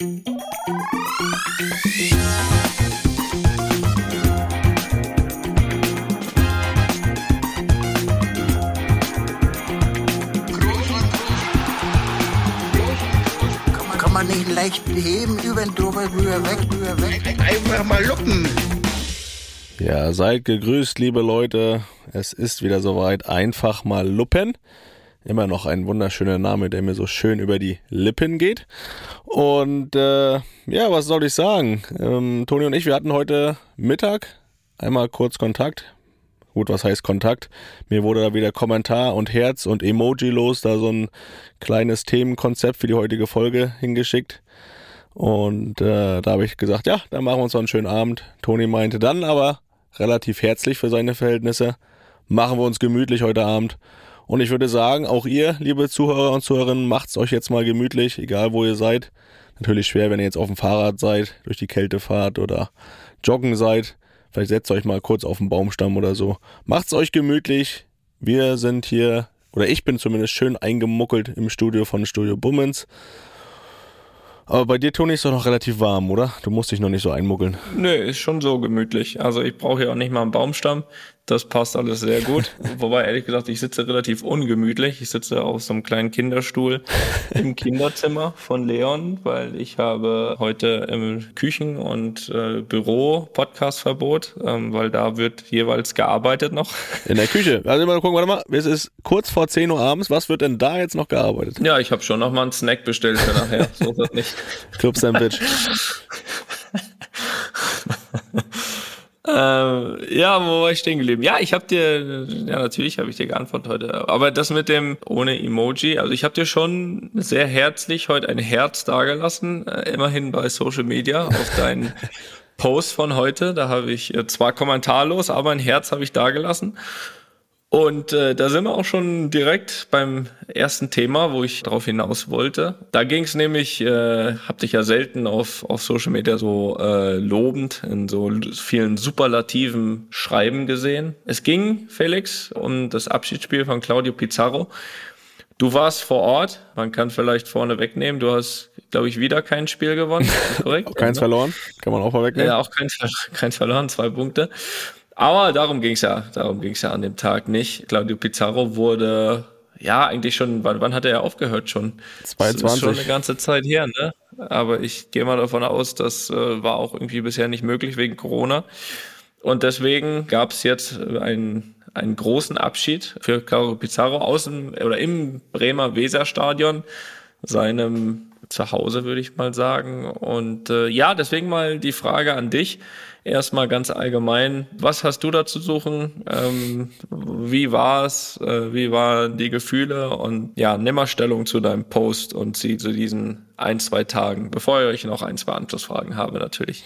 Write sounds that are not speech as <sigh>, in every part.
Kann man nicht leicht heben, über den drüber, rüber, weg, rüber, weg. Einfach mal luppen. Ja, seid gegrüßt, liebe Leute. Es ist wieder soweit. Einfach mal luppen. Immer noch ein wunderschöner Name, der mir so schön über die Lippen geht. Und äh, ja, was soll ich sagen? Ähm, Toni und ich, wir hatten heute Mittag einmal kurz Kontakt. Gut, was heißt Kontakt? Mir wurde da wieder Kommentar und Herz und Emoji los, da so ein kleines Themenkonzept für die heutige Folge hingeschickt. Und äh, da habe ich gesagt, ja, dann machen wir uns noch einen schönen Abend. Toni meinte dann aber relativ herzlich für seine Verhältnisse, machen wir uns gemütlich heute Abend. Und ich würde sagen, auch ihr, liebe Zuhörer und Zuhörerinnen, macht's euch jetzt mal gemütlich, egal wo ihr seid. Natürlich schwer, wenn ihr jetzt auf dem Fahrrad seid, durch die Kälte fahrt oder joggen seid. Vielleicht setzt euch mal kurz auf den Baumstamm oder so. Macht's euch gemütlich. Wir sind hier, oder ich bin zumindest schön eingemuckelt im Studio von Studio Bummens. Aber bei dir, Toni, ist doch noch relativ warm, oder? Du musst dich noch nicht so einmuckeln. Nö, ist schon so gemütlich. Also ich brauche ja auch nicht mal einen Baumstamm. Das passt alles sehr gut. Wobei, ehrlich gesagt, ich sitze relativ ungemütlich. Ich sitze auf so einem kleinen Kinderstuhl im <laughs> Kinderzimmer von Leon, weil ich habe heute im Küchen- und äh, Büro Podcastverbot, ähm, weil da wird jeweils gearbeitet noch. In der Küche. Also mal gucken, warte mal. Es ist kurz vor 10 Uhr abends. Was wird denn da jetzt noch gearbeitet? Ja, ich habe schon noch mal einen Snack bestellt für nachher. So ist das nicht. <laughs> Club Sandwich. Ähm, ja, wo war ich stehen geblieben? Ja, ich habe dir, ja natürlich habe ich dir geantwortet heute, aber das mit dem ohne Emoji, also ich habe dir schon sehr herzlich heute ein Herz dagelassen, äh, immerhin bei Social Media auf deinen <laughs> Post von heute. Da habe ich äh, zwar kommentarlos, aber ein Herz habe ich dagelassen. Und äh, da sind wir auch schon direkt beim ersten Thema, wo ich darauf hinaus wollte. Da ging es nämlich, äh, hab dich ja selten auf, auf Social Media so äh, lobend in so vielen superlativen Schreiben gesehen. Es ging, Felix, um das Abschiedsspiel von Claudio Pizarro. Du warst vor Ort, man kann vielleicht vorne wegnehmen. Du hast, glaube ich, wieder kein Spiel gewonnen. <laughs> Korrekt? keins verloren, kann man auch vorwegnehmen. Ja, auch keins, <laughs> keins verloren, zwei Punkte. Aber darum ging's ja, darum ging's ja an dem Tag nicht. Claudio Pizarro wurde ja eigentlich schon, wann, wann hat er ja aufgehört schon? 22. Das ist schon eine ganze Zeit her, ne? Aber ich gehe mal davon aus, das äh, war auch irgendwie bisher nicht möglich wegen Corona. Und deswegen gab's jetzt einen, einen großen Abschied für Claudio Pizarro aus dem, oder im Bremer Weserstadion, seinem Zuhause, würde ich mal sagen. Und äh, ja, deswegen mal die Frage an dich erstmal ganz allgemein, was hast du da zu suchen? Ähm, wie war es? Äh, wie waren die Gefühle? Und ja, nimm mal Stellung zu deinem Post und sie zu diesen ein, zwei Tagen, bevor ich euch noch ein, zwei Anschlussfragen habe, natürlich.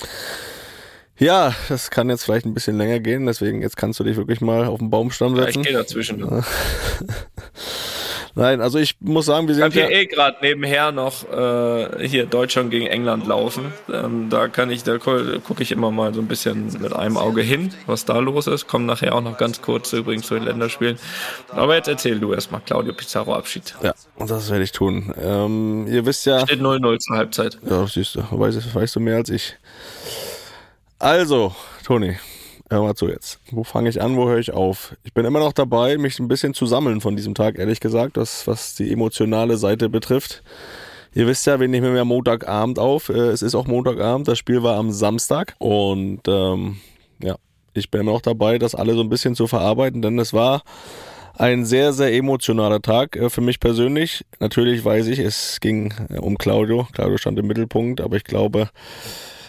Ja, das kann jetzt vielleicht ein bisschen länger gehen, deswegen jetzt kannst du dich wirklich mal auf den Baumstamm setzen. Ja, ich gehe dazwischen. <laughs> Nein, also ich muss sagen, wir sind ich hier eh gerade nebenher noch äh, hier Deutschland gegen England laufen. Ähm, da kann ich, da gucke ich immer mal so ein bisschen mit einem Auge hin, was da los ist. Kommen nachher auch noch ganz kurz übrigens zu den Länderspielen. Aber jetzt erzähl du erstmal Claudio Pizarro Abschied. Ja, und das werde ich tun. Ähm, ihr wisst ja. Steht 0-0 zur Halbzeit. Ja, siehst du, weißt, weißt du mehr als ich. Also, Toni, hör mal zu jetzt. Wo fange ich an, wo höre ich auf? Ich bin immer noch dabei, mich ein bisschen zu sammeln von diesem Tag, ehrlich gesagt, das, was die emotionale Seite betrifft. Ihr wisst ja, wir nehmen ja Montagabend auf. Äh, Es ist auch Montagabend, das Spiel war am Samstag. Und ähm, ja, ich bin immer noch dabei, das alle so ein bisschen zu verarbeiten, denn es war ein sehr, sehr emotionaler Tag äh, für mich persönlich. Natürlich weiß ich, es ging äh, um Claudio. Claudio stand im Mittelpunkt, aber ich glaube,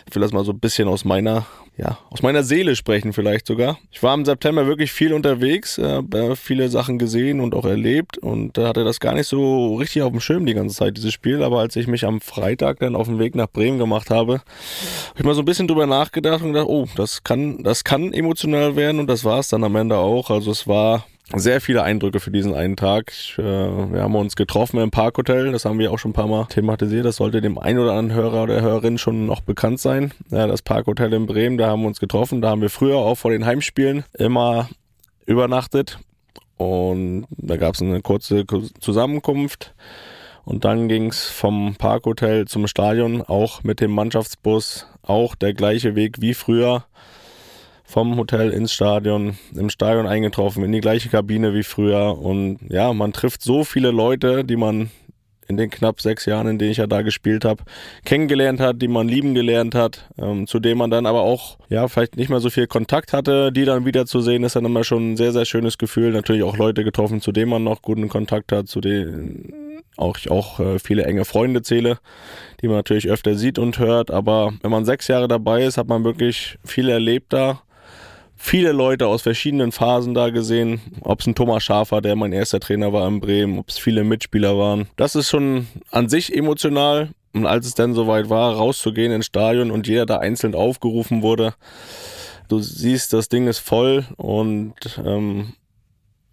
ich will das mal so ein bisschen aus meiner, ja, aus meiner Seele sprechen vielleicht sogar. Ich war im September wirklich viel unterwegs, äh, viele Sachen gesehen und auch erlebt und hatte das gar nicht so richtig auf dem Schirm die ganze Zeit, dieses Spiel. Aber als ich mich am Freitag dann auf den Weg nach Bremen gemacht habe, habe ich mal so ein bisschen drüber nachgedacht und gedacht, oh, das kann, das kann emotional werden und das war es dann am Ende auch. Also es war sehr viele Eindrücke für diesen einen Tag. Ich, äh, wir haben uns getroffen im Parkhotel, das haben wir auch schon ein paar Mal thematisiert. Das sollte dem einen oder anderen Hörer oder Hörerin schon noch bekannt sein. Ja, das Parkhotel in Bremen, da haben wir uns getroffen. Da haben wir früher auch vor den Heimspielen immer übernachtet. Und da gab es eine kurze Zusammenkunft. Und dann ging's vom Parkhotel zum Stadion, auch mit dem Mannschaftsbus, auch der gleiche Weg wie früher. Vom Hotel ins Stadion, im Stadion eingetroffen, in die gleiche Kabine wie früher. Und ja, man trifft so viele Leute, die man in den knapp sechs Jahren, in denen ich ja da gespielt habe, kennengelernt hat, die man lieben gelernt hat, ähm, zu denen man dann aber auch, ja, vielleicht nicht mehr so viel Kontakt hatte, die dann wieder zu sehen, ist dann immer schon ein sehr, sehr schönes Gefühl. Natürlich auch Leute getroffen, zu denen man noch guten Kontakt hat, zu denen auch ich auch äh, viele enge Freunde zähle, die man natürlich öfter sieht und hört. Aber wenn man sechs Jahre dabei ist, hat man wirklich viel erlebt da viele Leute aus verschiedenen Phasen da gesehen. Ob es ein Thomas Schafer, der mein erster Trainer war in Bremen, ob es viele Mitspieler waren. Das ist schon an sich emotional. Und als es dann soweit war, rauszugehen ins Stadion und jeder da einzeln aufgerufen wurde, du siehst, das Ding ist voll und ähm,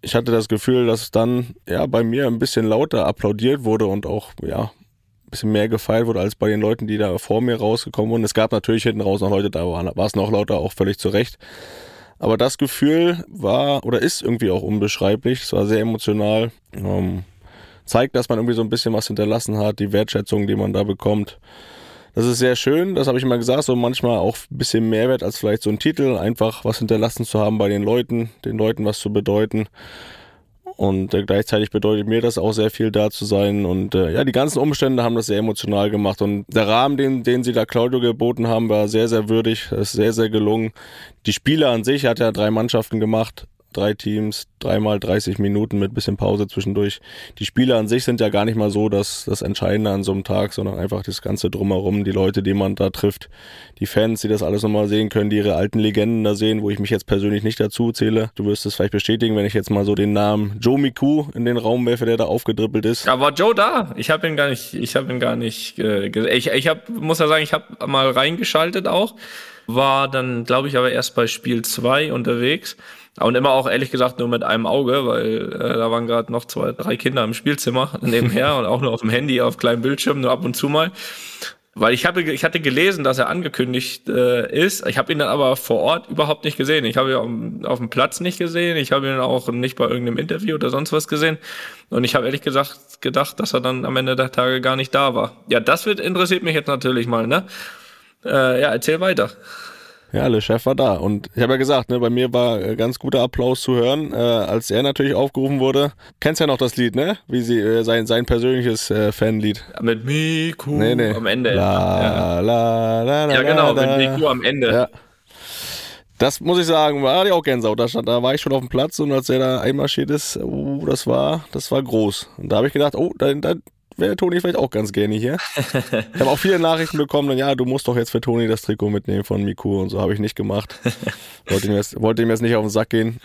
ich hatte das Gefühl, dass dann ja bei mir ein bisschen lauter applaudiert wurde und auch ja ein bisschen mehr gefeiert wurde als bei den Leuten, die da vor mir rausgekommen wurden. Es gab natürlich hinten raus noch Leute, da war es noch lauter, auch völlig zu Recht. Aber das Gefühl war oder ist irgendwie auch unbeschreiblich. Es war sehr emotional. Ähm, zeigt, dass man irgendwie so ein bisschen was hinterlassen hat, die Wertschätzung, die man da bekommt. Das ist sehr schön, das habe ich immer gesagt, so manchmal auch ein bisschen Mehrwert als vielleicht so ein Titel, einfach was hinterlassen zu haben bei den Leuten, den Leuten was zu bedeuten. Und äh, gleichzeitig bedeutet mir das auch sehr viel da zu sein. Und äh, ja, die ganzen Umstände haben das sehr emotional gemacht. Und der Rahmen, den, den sie da Claudio geboten haben, war sehr, sehr würdig. ist sehr, sehr gelungen. Die Spiele an sich hat ja drei Mannschaften gemacht drei Teams, dreimal 30 Minuten mit bisschen Pause zwischendurch. Die Spiele an sich sind ja gar nicht mal so das, das Entscheidende an so einem Tag, sondern einfach das Ganze drumherum, die Leute, die man da trifft, die Fans, die das alles nochmal sehen können, die ihre alten Legenden da sehen, wo ich mich jetzt persönlich nicht dazu zähle. Du wirst es vielleicht bestätigen, wenn ich jetzt mal so den Namen Joe Miku in den Raum werfe, der da aufgedribbelt ist. Ja, war Joe da? Ich habe ihn gar nicht, ich habe ihn gar nicht, äh, ich, ich hab, muss ja sagen, ich habe mal reingeschaltet auch, war dann, glaube ich, aber erst bei Spiel zwei unterwegs. Und immer auch ehrlich gesagt nur mit einem Auge, weil äh, da waren gerade noch zwei, drei Kinder im Spielzimmer <laughs> nebenher und auch nur auf dem Handy, auf kleinem Bildschirm, nur ab und zu mal. Weil ich habe, ich hatte gelesen, dass er angekündigt äh, ist. Ich habe ihn dann aber vor Ort überhaupt nicht gesehen. Ich habe ihn auf, auf dem Platz nicht gesehen. Ich habe ihn auch nicht bei irgendeinem Interview oder sonst was gesehen. Und ich habe ehrlich gesagt gedacht, dass er dann am Ende der Tage gar nicht da war. Ja, das wird interessiert mich jetzt natürlich mal. Ne? Äh, ja, erzähl weiter. Ja, Le Chef war da. Und ich habe ja gesagt, ne, bei mir war äh, ganz guter Applaus zu hören, äh, als er natürlich aufgerufen wurde. Kennst ja noch das Lied, ne? Wie sie, äh, sein, sein persönliches äh, Fanlied. Mit Miku nee, nee. am Ende. La, ja. la, la, la, ja, genau, mit Miku am Ende. Ja. Das muss ich sagen, war ja auch Gänsehaut. Da, stand, da war ich schon auf dem Platz und als er da einmarschiert ist, oh, das war, das war groß. Und da habe ich gedacht, oh, da, da, wäre Toni vielleicht auch ganz gerne hier. Ich habe auch viele Nachrichten bekommen, dann, ja, du musst doch jetzt für Toni das Trikot mitnehmen von Miku und so habe ich nicht gemacht. <laughs> Wollte ihm, jetzt, wollte ihm jetzt nicht auf den Sack gehen,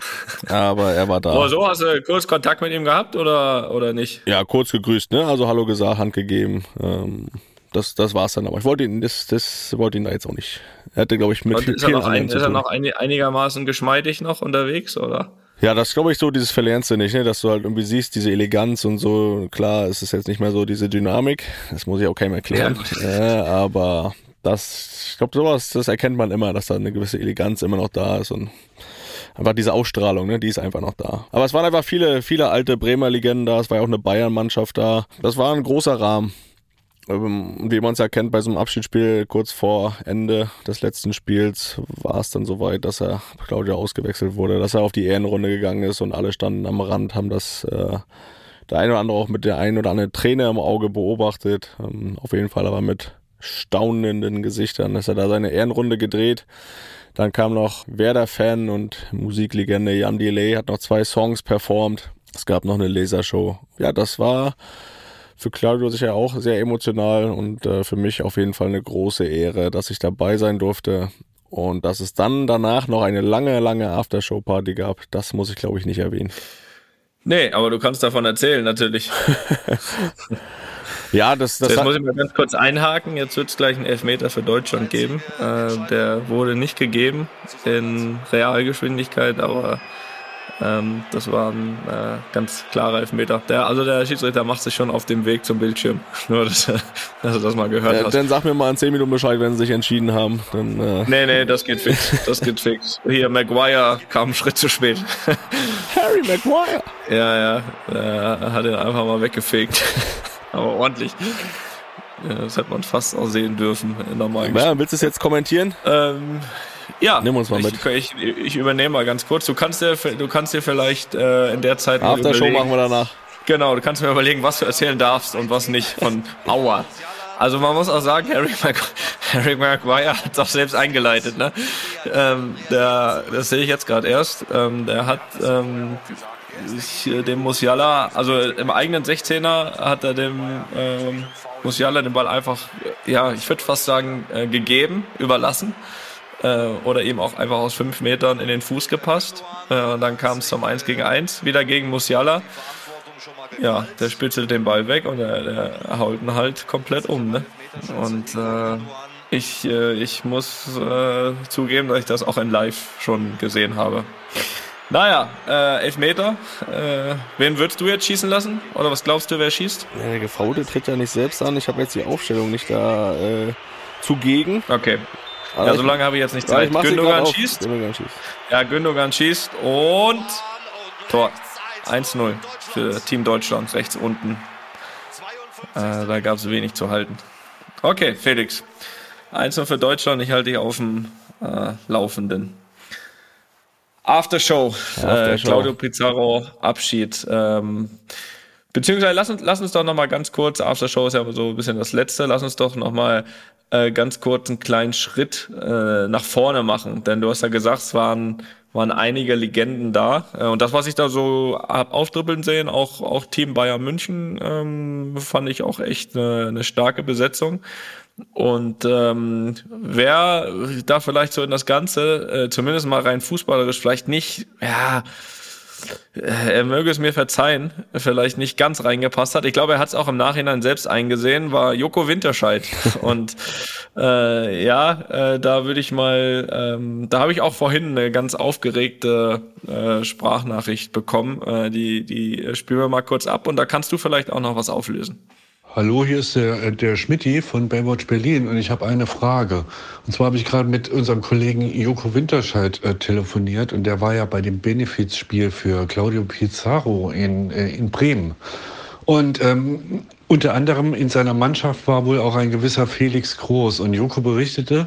aber er war da. Oh, so hast du kurz Kontakt mit ihm gehabt oder, oder nicht? Ja, kurz gegrüßt, ne? Also Hallo gesagt, Hand gegeben. Ähm, das, das war's dann aber. Ich wollte ihn, das, das wollte ihn da jetzt auch nicht. Er hatte, glaube ich, mit viel, ist er noch, ein, ist er noch einigermaßen geschmeidig noch unterwegs, oder? Ja, das glaube ich so, dieses verlernst du nicht, ne? dass du halt irgendwie siehst, diese Eleganz und so. Klar, es ist jetzt nicht mehr so diese Dynamik, das muss ich auch keinem erklären, ja. <laughs> äh, aber das, ich glaube, sowas, das erkennt man immer, dass da eine gewisse Eleganz immer noch da ist und einfach diese Ausstrahlung, ne, die ist einfach noch da. Aber es waren einfach viele, viele alte Bremer Legenden da, es war ja auch eine Bayern-Mannschaft da. Das war ein großer Rahmen. Ähm, wie man es ja kennt bei so einem Abschiedsspiel, kurz vor Ende des letzten Spiels war es dann soweit, dass er Claudia ausgewechselt wurde, dass er auf die Ehrenrunde gegangen ist und alle standen am Rand, haben das äh, der eine oder andere auch mit der einen oder anderen Träne im Auge beobachtet. Ähm, auf jeden Fall aber mit staunenden Gesichtern ist er da seine Ehrenrunde gedreht. Dann kam noch Werder-Fan und Musiklegende Jan Delay, hat noch zwei Songs performt. Es gab noch eine Lasershow. Ja, das war für Claudio sicher auch sehr emotional und äh, für mich auf jeden Fall eine große Ehre, dass ich dabei sein durfte. Und dass es dann danach noch eine lange, lange Aftershow-Party gab, das muss ich glaube ich nicht erwähnen. Nee, aber du kannst davon erzählen, natürlich. <laughs> ja, das, das Jetzt muss ich mal ganz kurz einhaken. Jetzt wird es gleich einen Elfmeter für Deutschland geben. Äh, der wurde nicht gegeben in Realgeschwindigkeit, aber ähm, das war ein äh, ganz klarer Elfmeter. Der, also der Schiedsrichter macht sich schon auf dem Weg zum Bildschirm. <laughs> Nur, dass, dass du das mal gehört äh, hast. Dann sag mir mal in 10 Minuten Bescheid, wenn sie sich entschieden haben. Dann, äh nee, nee, das geht fix. Das geht fix. Hier, Maguire kam einen Schritt zu spät. <laughs> Harry Maguire! Ja, ja. Er hat ihn einfach mal weggefegt. <laughs> aber ordentlich. Ja, das hätte man fast auch sehen dürfen in normalen Ja, willst du es jetzt kommentieren? Ähm, ja, Nimm uns mal ich, mit. Ich, ich übernehme mal ganz kurz. Du kannst dir, du kannst dir vielleicht äh, in der Zeit Aftershow überlegen- machen wir danach. Genau, du kannst mir überlegen, was du erzählen darfst und was nicht von Aua. Also man muss auch sagen, Harry, Mag <laughs> Harry Maguire hat es auch selbst eingeleitet. Ne? Ähm, der, das sehe ich jetzt gerade erst. Ähm, der hat ähm, sich, äh, dem Musiala, also im eigenen 16er hat er dem ähm, Musiala den Ball einfach, ja, ich würde fast sagen, äh, gegeben, überlassen. Äh, oder ihm auch einfach aus fünf Metern in den Fuß gepasst. Äh, und dann kam es zum 1 gegen 1, wieder gegen Musiala. Ja, der spitzelt den Ball weg und der, der haut ihn halt komplett um. Ne? Und äh, ich, äh, ich muss äh, zugeben, dass ich das auch in Live schon gesehen habe. Naja, äh, Elfmeter. Äh, wen würdest du jetzt schießen lassen? Oder was glaubst du, wer schießt? Ja, der Gefaulte tritt ja nicht selbst an. Ich habe jetzt die Aufstellung nicht da äh, zugegen. Okay. Aber Ja, so lange habe ich jetzt nicht Ja, ich Zeit. sie Gündogan schießt. Gündogan schießt. Ja, Gündogan schießt und Tor. 1-0 für Team Deutschland, rechts unten. Äh, da gab es wenig zu halten. Okay, Felix. 1-0 für Deutschland, ich halte dich auf dem äh, Laufenden. Aftershow, Äh, Aftershow. Claudio Pizarro, Abschied. Ähm, beziehungsweise lass uns, lass uns doch noch mal ganz kurz, Aftershow ist ja so ein bisschen das Letzte, lass uns doch noch mal äh, ganz kurz einen kleinen Schritt äh, nach vorne machen. Denn du hast ja gesagt, es waren, waren einige Legenden da. Äh, und das, was ich da so hab auftribbeln sehen, auch, auch Team Bayern München, ähm, fand ich auch echt eine, eine starke Besetzung. Und ähm, wer da vielleicht so in das Ganze, äh, zumindest mal rein fußballerisch, vielleicht nicht, ja, er möge es mir verzeihen, vielleicht nicht ganz reingepasst hat. Ich glaube, er hat es auch im Nachhinein selbst eingesehen, war Joko Winterscheid. <laughs> Und äh, ja, äh, da würde ich mal, ähm, da habe ich auch vorhin eine ganz aufgeregte äh, Sprachnachricht bekommen. Äh, die, die spielen wir mal kurz ab und da kannst du vielleicht auch noch was auflösen. Hallo, hier ist der, äh, der Schmidti von Baywatch Berlin und ich habe eine Frage. Und zwar habe ich gerade mit unserem Kollegen Joko Winterscheid äh, telefoniert und der war ja bei dem Benefizspiel für Claudio Pizarro in, äh, in Bremen. Und ähm, unter anderem in seiner Mannschaft war wohl auch ein gewisser Felix Groß. Und Joko berichtete,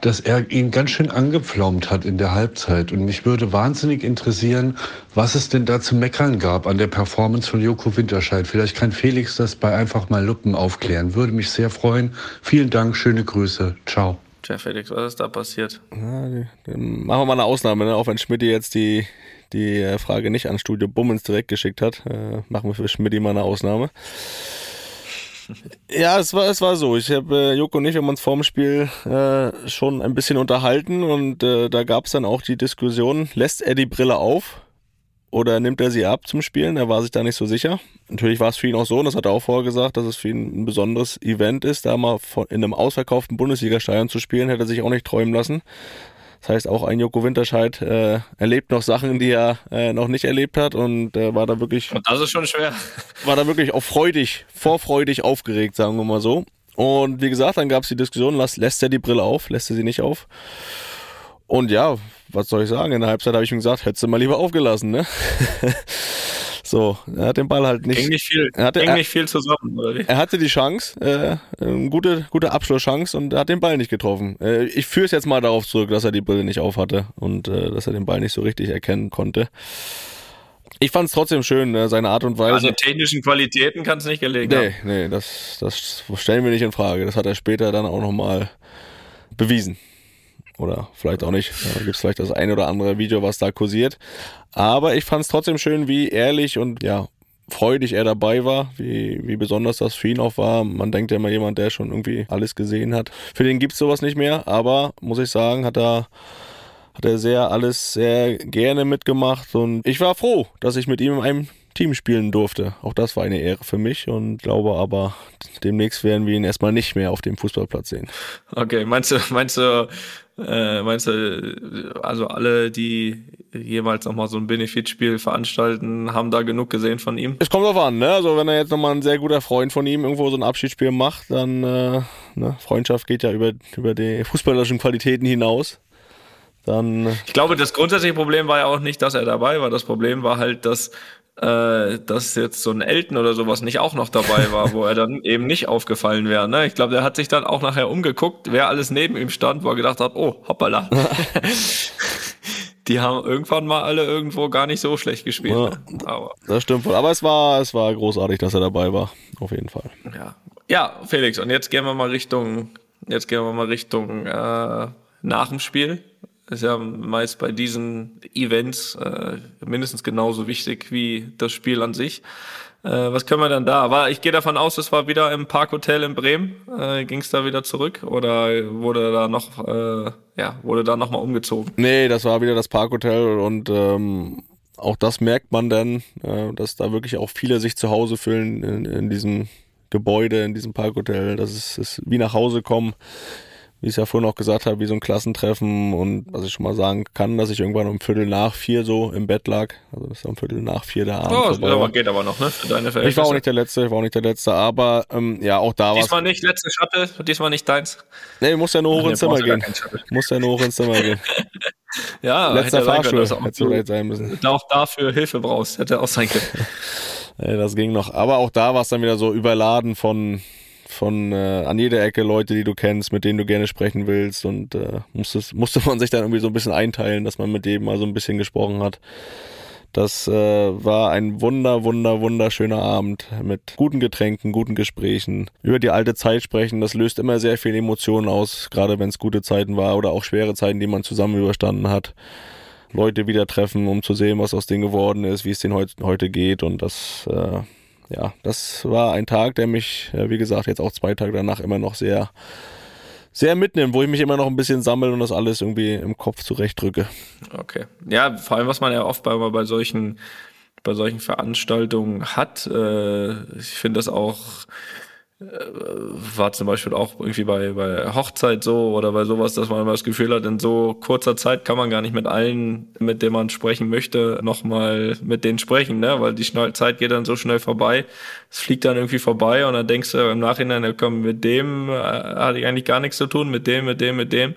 dass er ihn ganz schön angepflaumt hat in der Halbzeit. Und mich würde wahnsinnig interessieren, was es denn da zu meckern gab an der Performance von Joko Winterscheid. Vielleicht kann Felix das bei einfach mal Luppen aufklären. Würde mich sehr freuen. Vielen Dank, schöne Grüße. Ciao. Tja, Felix, was ist da passiert? Ja, die- dann machen wir mal eine Ausnahme, ne? auch wenn Schmidt jetzt die, die äh, Frage nicht an Studio Bummens direkt geschickt hat. Äh, machen wir für Schmidt mal eine Ausnahme. <laughs> Ja, es war, es war so. Ich habe äh, Joko und ich haben uns vorm Spiel äh, schon ein bisschen unterhalten und äh, da gab es dann auch die Diskussion, lässt er die Brille auf oder nimmt er sie ab zum Spielen? Er war sich da nicht so sicher. Natürlich war es für ihn auch so, und das hat er auch vorher gesagt, dass es für ihn ein besonderes Event ist, da mal von, in einem ausverkauften Bundesliga-Stadion zu spielen, hätte er sich auch nicht träumen lassen. Das heißt, auch ein Joko Winterscheid äh, erlebt noch Sachen, die er äh, noch nicht erlebt hat und äh, war da wirklich Und das ist schon schwer. <laughs> war da wirklich auch freudig, vorfreudig aufgeregt, sagen wir mal so. Und wie gesagt, dann gab es die Diskussion, lass, lässt er die Brille auf, lässt er sie nicht auf. Und ja, was soll ich sagen? In der Halbzeit habe ich ihm gesagt, hättest du mal lieber aufgelassen, ne? <laughs> so, er hat den Ball halt nicht. Ging nicht viel, Er hatte- ging er- nicht viel zusammen, oder? Er hatte die Chance, äh, eine gute, gute Abschlusschance und er hat den Ball nicht getroffen. Äh, ich führe es jetzt mal darauf zurück, dass er die Brille nicht auf hatte und äh, dass er den Ball nicht so richtig erkennen konnte. Ich fand es trotzdem schön, äh, seine Art und Weise. An den technischen Qualitäten kann es nicht gelegen Nee, haben. nee, das, das stellen wir nicht in Frage. Das hat er später dann auch nochmal bewiesen. Oder vielleicht auch nicht. Da gibt es vielleicht das ein oder andere Video, was da kursiert. Aber ich fand es trotzdem schön, wie ehrlich und ja, freudig er dabei war, wie, wie besonders das für ihn auch war. Man denkt ja immer jemand, der schon irgendwie alles gesehen hat. Für den gibt's sowas nicht mehr, aber muss ich sagen, hat er hat er sehr alles sehr gerne mitgemacht und ich war froh, dass ich mit ihm in einem Team spielen durfte. Auch das war eine Ehre für mich und glaube aber, demnächst werden wir ihn erstmal nicht mehr auf dem Fußballplatz sehen. Okay, meinst du, meinst du, äh, meinst du, also alle, die jemals nochmal so ein Benefitspiel veranstalten, haben da genug gesehen von ihm? Es kommt drauf an, ne? Also wenn er jetzt nochmal ein sehr guter Freund von ihm irgendwo so ein Abschiedsspiel macht, dann äh, ne? Freundschaft geht ja über, über die fußballerischen Qualitäten hinaus. Dann Ich glaube, das grundsätzliche Problem war ja auch nicht, dass er dabei war. Das Problem war halt, dass äh, dass jetzt so ein Elton oder sowas nicht auch noch dabei war, wo er dann eben nicht aufgefallen wäre. Ne? Ich glaube, der hat sich dann auch nachher umgeguckt, wer alles neben ihm stand, wo er gedacht hat, oh, hoppala. <laughs> Die haben irgendwann mal alle irgendwo gar nicht so schlecht gespielt. Ja, ne? Aber Das stimmt wohl. Aber es war, es war großartig, dass er dabei war. Auf jeden Fall. ja. Ja, Felix, und jetzt gehen wir mal Richtung, jetzt gehen wir mal Richtung äh, nach dem Spiel. Ist ja meist bei diesen Events äh, mindestens genauso wichtig wie das Spiel an sich. Äh, was können wir dann da? Aber ich gehe davon aus, es war wieder im Parkhotel in Bremen. Äh, Ging es da wieder zurück oder wurde da noch, äh, ja, wurde da noch mal umgezogen? Nee, das war wieder das Parkhotel und ähm, auch das merkt man dann, äh, dass da wirklich auch viele sich zu Hause fühlen in, in diesem Gebäude, in diesem Parkhotel. Das ist, ist wie nach Hause kommen, wie ich es ja vorhin auch gesagt habe, wie so ein Klassentreffen und was ich schon mal sagen kann, dass ich irgendwann um Viertel nach vier so im Bett lag. Also das ist um Viertel nach vier der Abend. Oh, das vorbei aber geht aber noch, ne? Für deine ich war auch nicht der Letzte, ich war auch nicht der Letzte, aber ähm, ja, auch da war Diesmal nicht, letzte Shuttle, diesmal nicht deins. Nee, muss ja nur hoch Nee, ins Zimmer gehen. Muss ja nur hoch ins Zimmer gehen. <laughs> Ja, Letzter Fahrstuhl hätte vielleicht sein müssen. <laughs> auch dafür Hilfe brauchst. Hätte auch sein können. <laughs> Äh, das ging noch. Aber auch da war es dann wieder so überladen von, von äh, an jeder Ecke Leute, die du kennst, mit denen du gerne sprechen willst. Und äh, musste, musste man sich dann irgendwie so ein bisschen einteilen, dass man mit jedem mal so ein bisschen gesprochen hat. Das äh, war ein wunder, wunder, wunderschöner Abend mit guten Getränken, guten Gesprächen. Über die alte Zeit sprechen, das löst immer sehr viel Emotionen aus, gerade wenn es gute Zeiten war oder auch schwere Zeiten, die man zusammen überstanden hat. Leute wieder treffen, um zu sehen, was aus denen geworden ist, wie es denen heut, heute geht. Und das, äh, ja, das war ein Tag, der mich, äh, wie gesagt, jetzt auch zwei Tage danach immer noch sehr, sehr mitnimmt, wo ich mich immer noch ein bisschen sammle und das alles irgendwie im Kopf zurechtdrücke. Okay. Ja, vor allem, was man ja oft bei, bei solchen, bei solchen Veranstaltungen hat, äh, ich finde das auch, war zum Beispiel auch irgendwie bei, bei Hochzeit so oder bei sowas, dass man immer das Gefühl hat, in so kurzer Zeit kann man gar nicht mit allen, mit denen man sprechen möchte, nochmal mit denen sprechen, ne? Weil die Zeit geht dann so schnell vorbei. Es fliegt dann irgendwie vorbei und dann denkst du im Nachhinein, komm, mit dem äh, hatte ich eigentlich gar nichts zu tun, mit dem, mit dem, mit dem.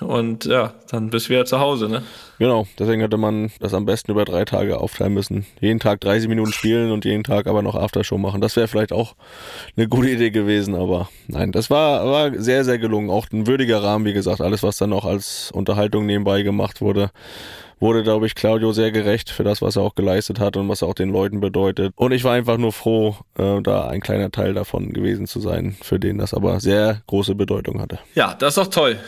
Und ja, dann bist du wieder zu Hause, ne? Genau, deswegen hätte man das am besten über drei Tage aufteilen müssen. Jeden Tag 30 Minuten spielen und jeden Tag aber noch Aftershow machen. Das wäre vielleicht auch eine gute Idee gewesen, aber nein, das war, war sehr, sehr gelungen. Auch ein würdiger Rahmen, wie gesagt. Alles, was dann noch als Unterhaltung nebenbei gemacht wurde, wurde, glaube ich, Claudio sehr gerecht für das, was er auch geleistet hat und was er auch den Leuten bedeutet. Und ich war einfach nur froh, äh, da ein kleiner Teil davon gewesen zu sein, für den das aber sehr große Bedeutung hatte. Ja, das ist doch toll.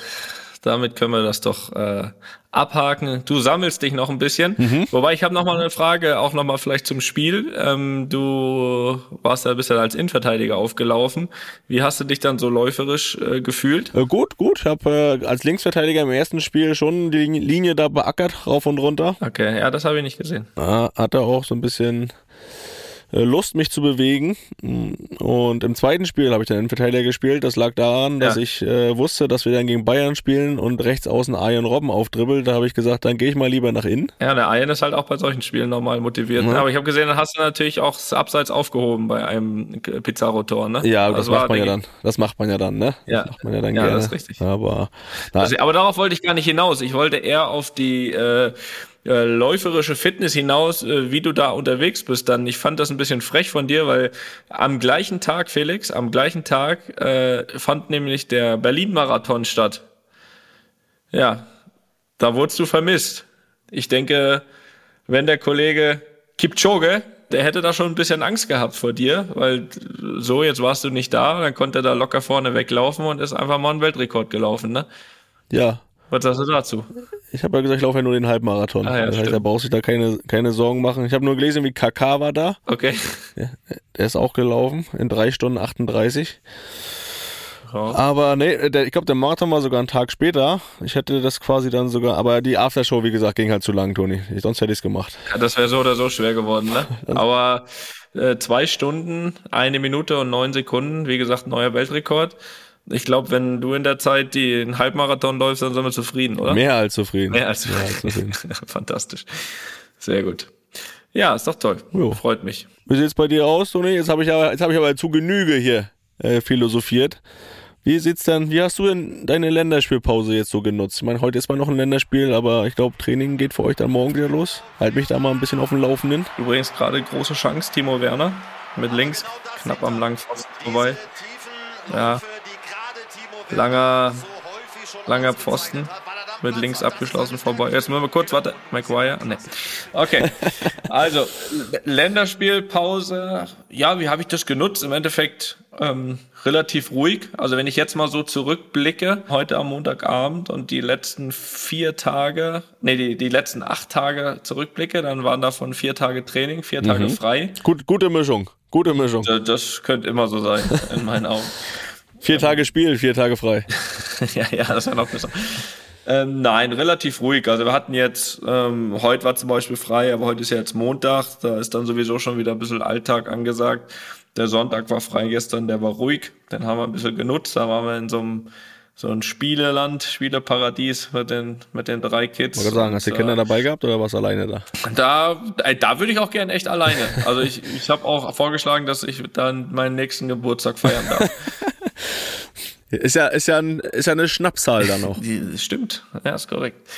Damit können wir das doch äh, abhaken. Du sammelst dich noch ein bisschen. Wobei ich habe noch mal eine Frage, auch noch mal vielleicht zum Spiel. Ähm, du warst ja bisher als Innenverteidiger aufgelaufen. Wie hast du dich dann so läuferisch äh, gefühlt? Äh, gut, gut. Ich habe äh, als Linksverteidiger im ersten Spiel schon die Linie da beackert, rauf und runter. Okay, ja, das habe ich nicht gesehen. Ja, hatte auch so ein bisschen Lust, mich zu bewegen. Und im zweiten Spiel habe ich dann Innenverteidiger gespielt. Das lag daran, dass Ja. ich äh, wusste, dass wir dann gegen Bayern spielen und rechts außen Arjen Robben aufdribbelt. Da habe ich gesagt, dann gehe ich mal lieber nach innen. Ja, der Ian ist halt auch bei solchen Spielen normal motiviert. Ja. Ne? Aber ich habe gesehen, dann hast du natürlich auch das Abseits aufgehoben bei einem Pizarro-Tor, ne? Ja, das Also macht man ja dann. Das macht man ja dann, ne? Ja. Das macht man ja dann Ja, gerne. das ist richtig. Aber na, Also, aber darauf wollte ich gar nicht hinaus. Ich wollte eher auf die äh, äh, läuferische Fitness hinaus, äh, wie du da unterwegs bist. Dann, ich fand das ein bisschen frech von dir, weil am gleichen Tag, Felix, am gleichen Tag äh, fand nämlich der Berlin-Marathon statt. Ja, da wurdest du vermisst. Ich denke, wenn der Kollege Kipchoge, der hätte da schon ein bisschen Angst gehabt vor dir, weil so, jetzt warst du nicht da, dann konnte er da locker vorne weglaufen und ist einfach mal einen Weltrekord gelaufen, ne? ja. Was sagst du dazu? Ich habe ja gesagt, ich laufe ja nur den Halbmarathon. Ah, ja, das heißt, da brauchst du sich da keine, keine Sorgen machen. Ich habe nur gelesen, wie KK war da. Okay. Der ist auch gelaufen in drei Stunden 38. Ja. Aber nee, der, ich glaube, der Marathon war sogar einen Tag später. Ich hätte das quasi dann sogar, aber die Aftershow, wie gesagt, ging halt zu lang, Toni. Sonst hätte ich es gemacht. Ja, das wäre so oder so schwer geworden, ne? <laughs> Aber äh, zwei Stunden, eine Minute und neun Sekunden, wie gesagt, neuer Weltrekord. Ich glaube, wenn du in der Zeit die einen Halbmarathon läufst, dann sind wir zufrieden, oder? Mehr als zufrieden. Mehr als, Mehr als zufrieden. <laughs> Fantastisch. Sehr gut. Ja, ist doch toll. Jo. Freut mich. Wie sieht's bei dir aus, Toni? Jetzt habe ich aber, jetzt habe ich aber zu Genüge hier äh, philosophiert. Wie sieht's denn, wie hast du denn deine Länderspielpause jetzt so genutzt? Ich meine, heute ist mal noch ein Länderspiel, aber ich glaube, Training geht für euch dann morgen wieder los. Halt mich da mal ein bisschen auf dem Laufenden. Übrigens gerade große Chance, Timo Werner mit links, knapp am langen Pfosten vorbei. Ja, langer, langer Pfosten mit links abgeschlossen vorbei. Jetzt müssen wir kurz, warte, Maguire? Nee. Okay. <laughs> Also, Länderspielpause. Ja, wie habe ich das genutzt? Im Endeffekt ähm, relativ ruhig. Also wenn ich jetzt mal so zurückblicke, heute am Montagabend und die letzten vier Tage, nee, die, die letzten acht Tage zurückblicke, dann waren davon vier Tage Training, vier Tage mhm. frei. Gut, gute Mischung. Gute Mischung. Das, das könnte immer so sein, in meinen Augen. <laughs> vier Tage Spiel, vier Tage frei. <laughs> ja, ja, das wäre noch besser. Ähm, nein, relativ ruhig. Also wir hatten jetzt, ähm, heute war zum Beispiel frei, aber heute ist ja jetzt Montag, da ist dann sowieso schon wieder ein bisschen Alltag angesagt. Der Sonntag war frei gestern, der war ruhig. Den haben wir ein bisschen genutzt. Da waren wir in so einem so ein Spieleland, Spieleparadies mit den, mit den drei Kids. Ich sagen, hast du Kinder äh, dabei gehabt oder warst du alleine da? Da, äh, da würde ich auch gerne echt alleine. Also ich, ich habe auch vorgeschlagen, dass ich dann meinen nächsten Geburtstag feiern darf. <laughs> Ist ja, ist ja, ein, ist ja eine Schnappzahl da noch. Stimmt, ja, ist korrekt.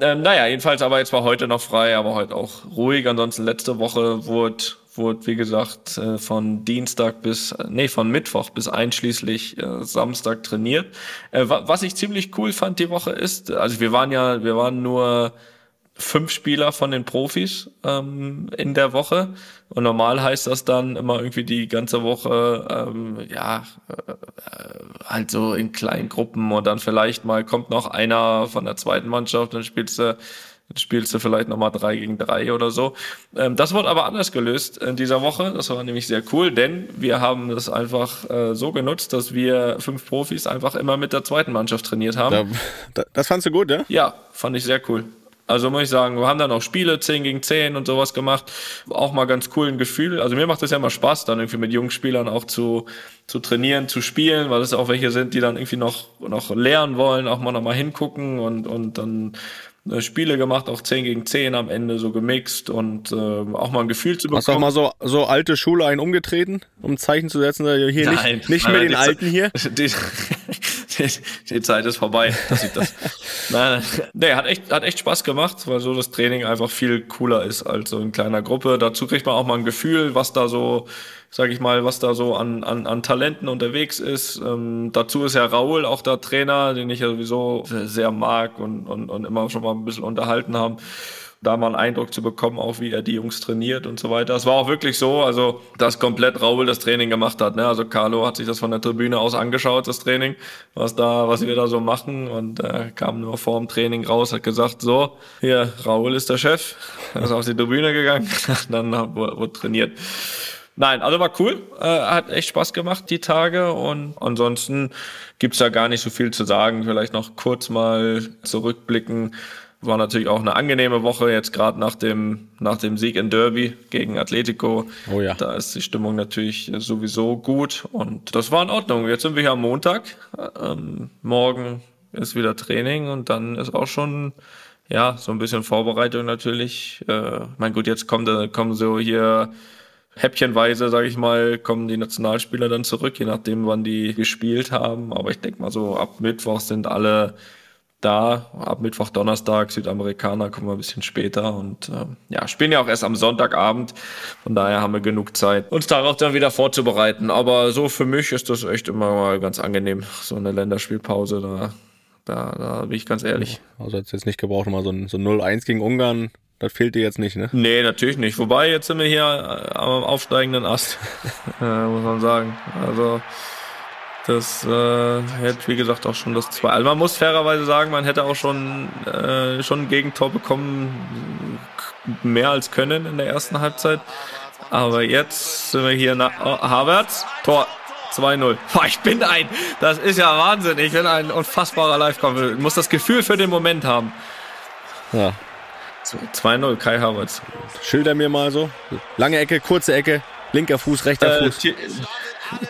Ähm, naja, jedenfalls aber jetzt war heute noch frei, aber heute auch ruhig. Ansonsten letzte Woche wurde, wurde wie gesagt, äh, von Dienstag bis, nee, von Mittwoch bis einschließlich äh, Samstag trainiert. Äh, was ich ziemlich cool fand die Woche ist, also wir waren ja, wir waren nur fünf Spieler von den Profis ähm, in der Woche. Und normal heißt das dann immer irgendwie die ganze Woche, ähm, ja, äh, halt so in kleinen Gruppen und dann vielleicht mal kommt noch einer von der zweiten Mannschaft, dann spielst du dann spielst du vielleicht nochmal drei gegen drei oder so. Ähm, das wurde aber anders gelöst in dieser Woche. Das war nämlich sehr cool, denn wir haben das einfach äh, so genutzt, dass wir fünf Profis einfach immer mit der zweiten Mannschaft trainiert haben. Da, das fandst du gut, ja? Ja, fand ich sehr cool. Also muss ich sagen, wir haben dann auch Spiele 10 gegen 10 und sowas gemacht. Auch mal ganz cool ein Gefühl. Also mir macht das ja immer Spaß, dann irgendwie mit jungen Spielern auch zu, zu trainieren, zu spielen, weil es auch welche sind, die dann irgendwie noch, noch lernen wollen, auch mal nochmal hingucken und, und dann äh, Spiele gemacht, auch 10 gegen 10 am Ende so gemixt und äh, auch mal ein Gefühl zu bekommen. Hast du auch mal so, so alte Schule einen umgetreten, um ein Zeichen zu setzen, hier nein, nicht, nicht nein, mit den Alten hier? <laughs> Die, <laughs> die, Zeit ist vorbei, dass ich das. <laughs> nein. Nee, hat echt, hat echt Spaß gemacht, weil so das Training einfach viel cooler ist als so in kleiner Gruppe. Dazu kriegt man auch mal ein Gefühl, was da so sage ich mal, was da so an, an, an Talenten unterwegs ist. Ähm, dazu ist ja Raul auch der Trainer, den ich ja sowieso sehr mag und, und, und immer schon mal ein bisschen unterhalten haben da mal einen Eindruck zu bekommen, auch wie er die Jungs trainiert und so weiter. Es war auch wirklich so, also dass komplett Raul das Training gemacht hat. Ne? Also Carlo hat sich das von der Tribüne aus angeschaut, das Training, was da, was wir da so machen und äh, kam nur vor dem Training raus, hat gesagt, so, hier, Raul ist der Chef, <laughs> er ist auf die Tribüne gegangen, <laughs> dann wurde trainiert. Nein, also war cool, äh, hat echt Spaß gemacht die Tage und ansonsten gibt's da gar nicht so viel zu sagen. Vielleicht noch kurz mal zurückblicken. War natürlich auch eine angenehme Woche jetzt gerade nach dem nach dem Sieg in Derby gegen Atletico. Oh ja. Da ist die Stimmung natürlich sowieso gut und das war in Ordnung. Jetzt sind wir hier am Montag. Ähm, morgen ist wieder Training und dann ist auch schon ja so ein bisschen Vorbereitung natürlich. Äh, mein gut, jetzt kommt kommen so hier häppchenweise, sage ich mal, kommen die Nationalspieler dann zurück, je nachdem, wann die gespielt haben. Aber ich denke mal so, ab Mittwoch sind alle da. Ab Mittwoch, Donnerstag, Südamerikaner kommen wir ein bisschen später und äh, ja, spielen ja auch erst am Sonntagabend. Von daher haben wir genug Zeit, uns darauf dann wieder vorzubereiten. Aber so für mich ist das echt immer mal ganz angenehm, so eine Länderspielpause. Da, da, da bin ich ganz ehrlich. Also hat jetzt nicht gebraucht, mal so ein, so 0-1 gegen Ungarn das fehlt dir jetzt nicht, ne? Nee, natürlich nicht. Wobei, jetzt sind wir hier äh, am aufsteigenden Ast, <laughs> äh, muss man sagen. Also, das äh, hätte, wie gesagt, auch schon das zwei. Also man muss fairerweise sagen, man hätte auch schon, äh, schon ein Gegentor bekommen, mehr als können in der ersten Halbzeit. Aber jetzt sind wir hier nach oh, Havertz, Tor 2-0. <laughs> Ich bin ein, das ist ja Wahnsinn. Ich bin ein unfassbarer Live-Kampf. Ich muss das Gefühl für den Moment haben. Ja, 2-0, Kai Havertz. Schilder mir mal so. Lange Ecke, kurze Ecke, linker Fuß, rechter äh, Fuß.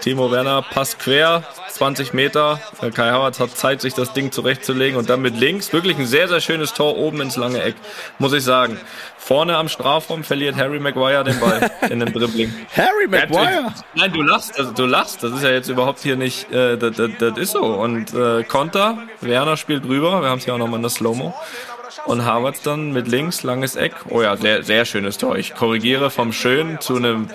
Timo Werner passt quer, 20 Meter. Kai Havertz hat Zeit, sich das Ding zurechtzulegen und dann mit links wirklich ein sehr, sehr schönes Tor oben ins lange Eck, muss ich sagen. Vorne am Strafraum verliert Harry Maguire den Ball in dem Dribbling. <laughs> Harry Maguire? Nein, du lachst, also du lachst. Das ist ja jetzt überhaupt hier nicht, äh, das, das, das ist so. Und äh, Konter, Werner spielt drüber. Wir haben es ja auch nochmal in der Slow-Mo. Und Havertz dann mit links, langes Eck. Oh ja, sehr, sehr schönes Tor. Ich korrigiere vom schönen zu einem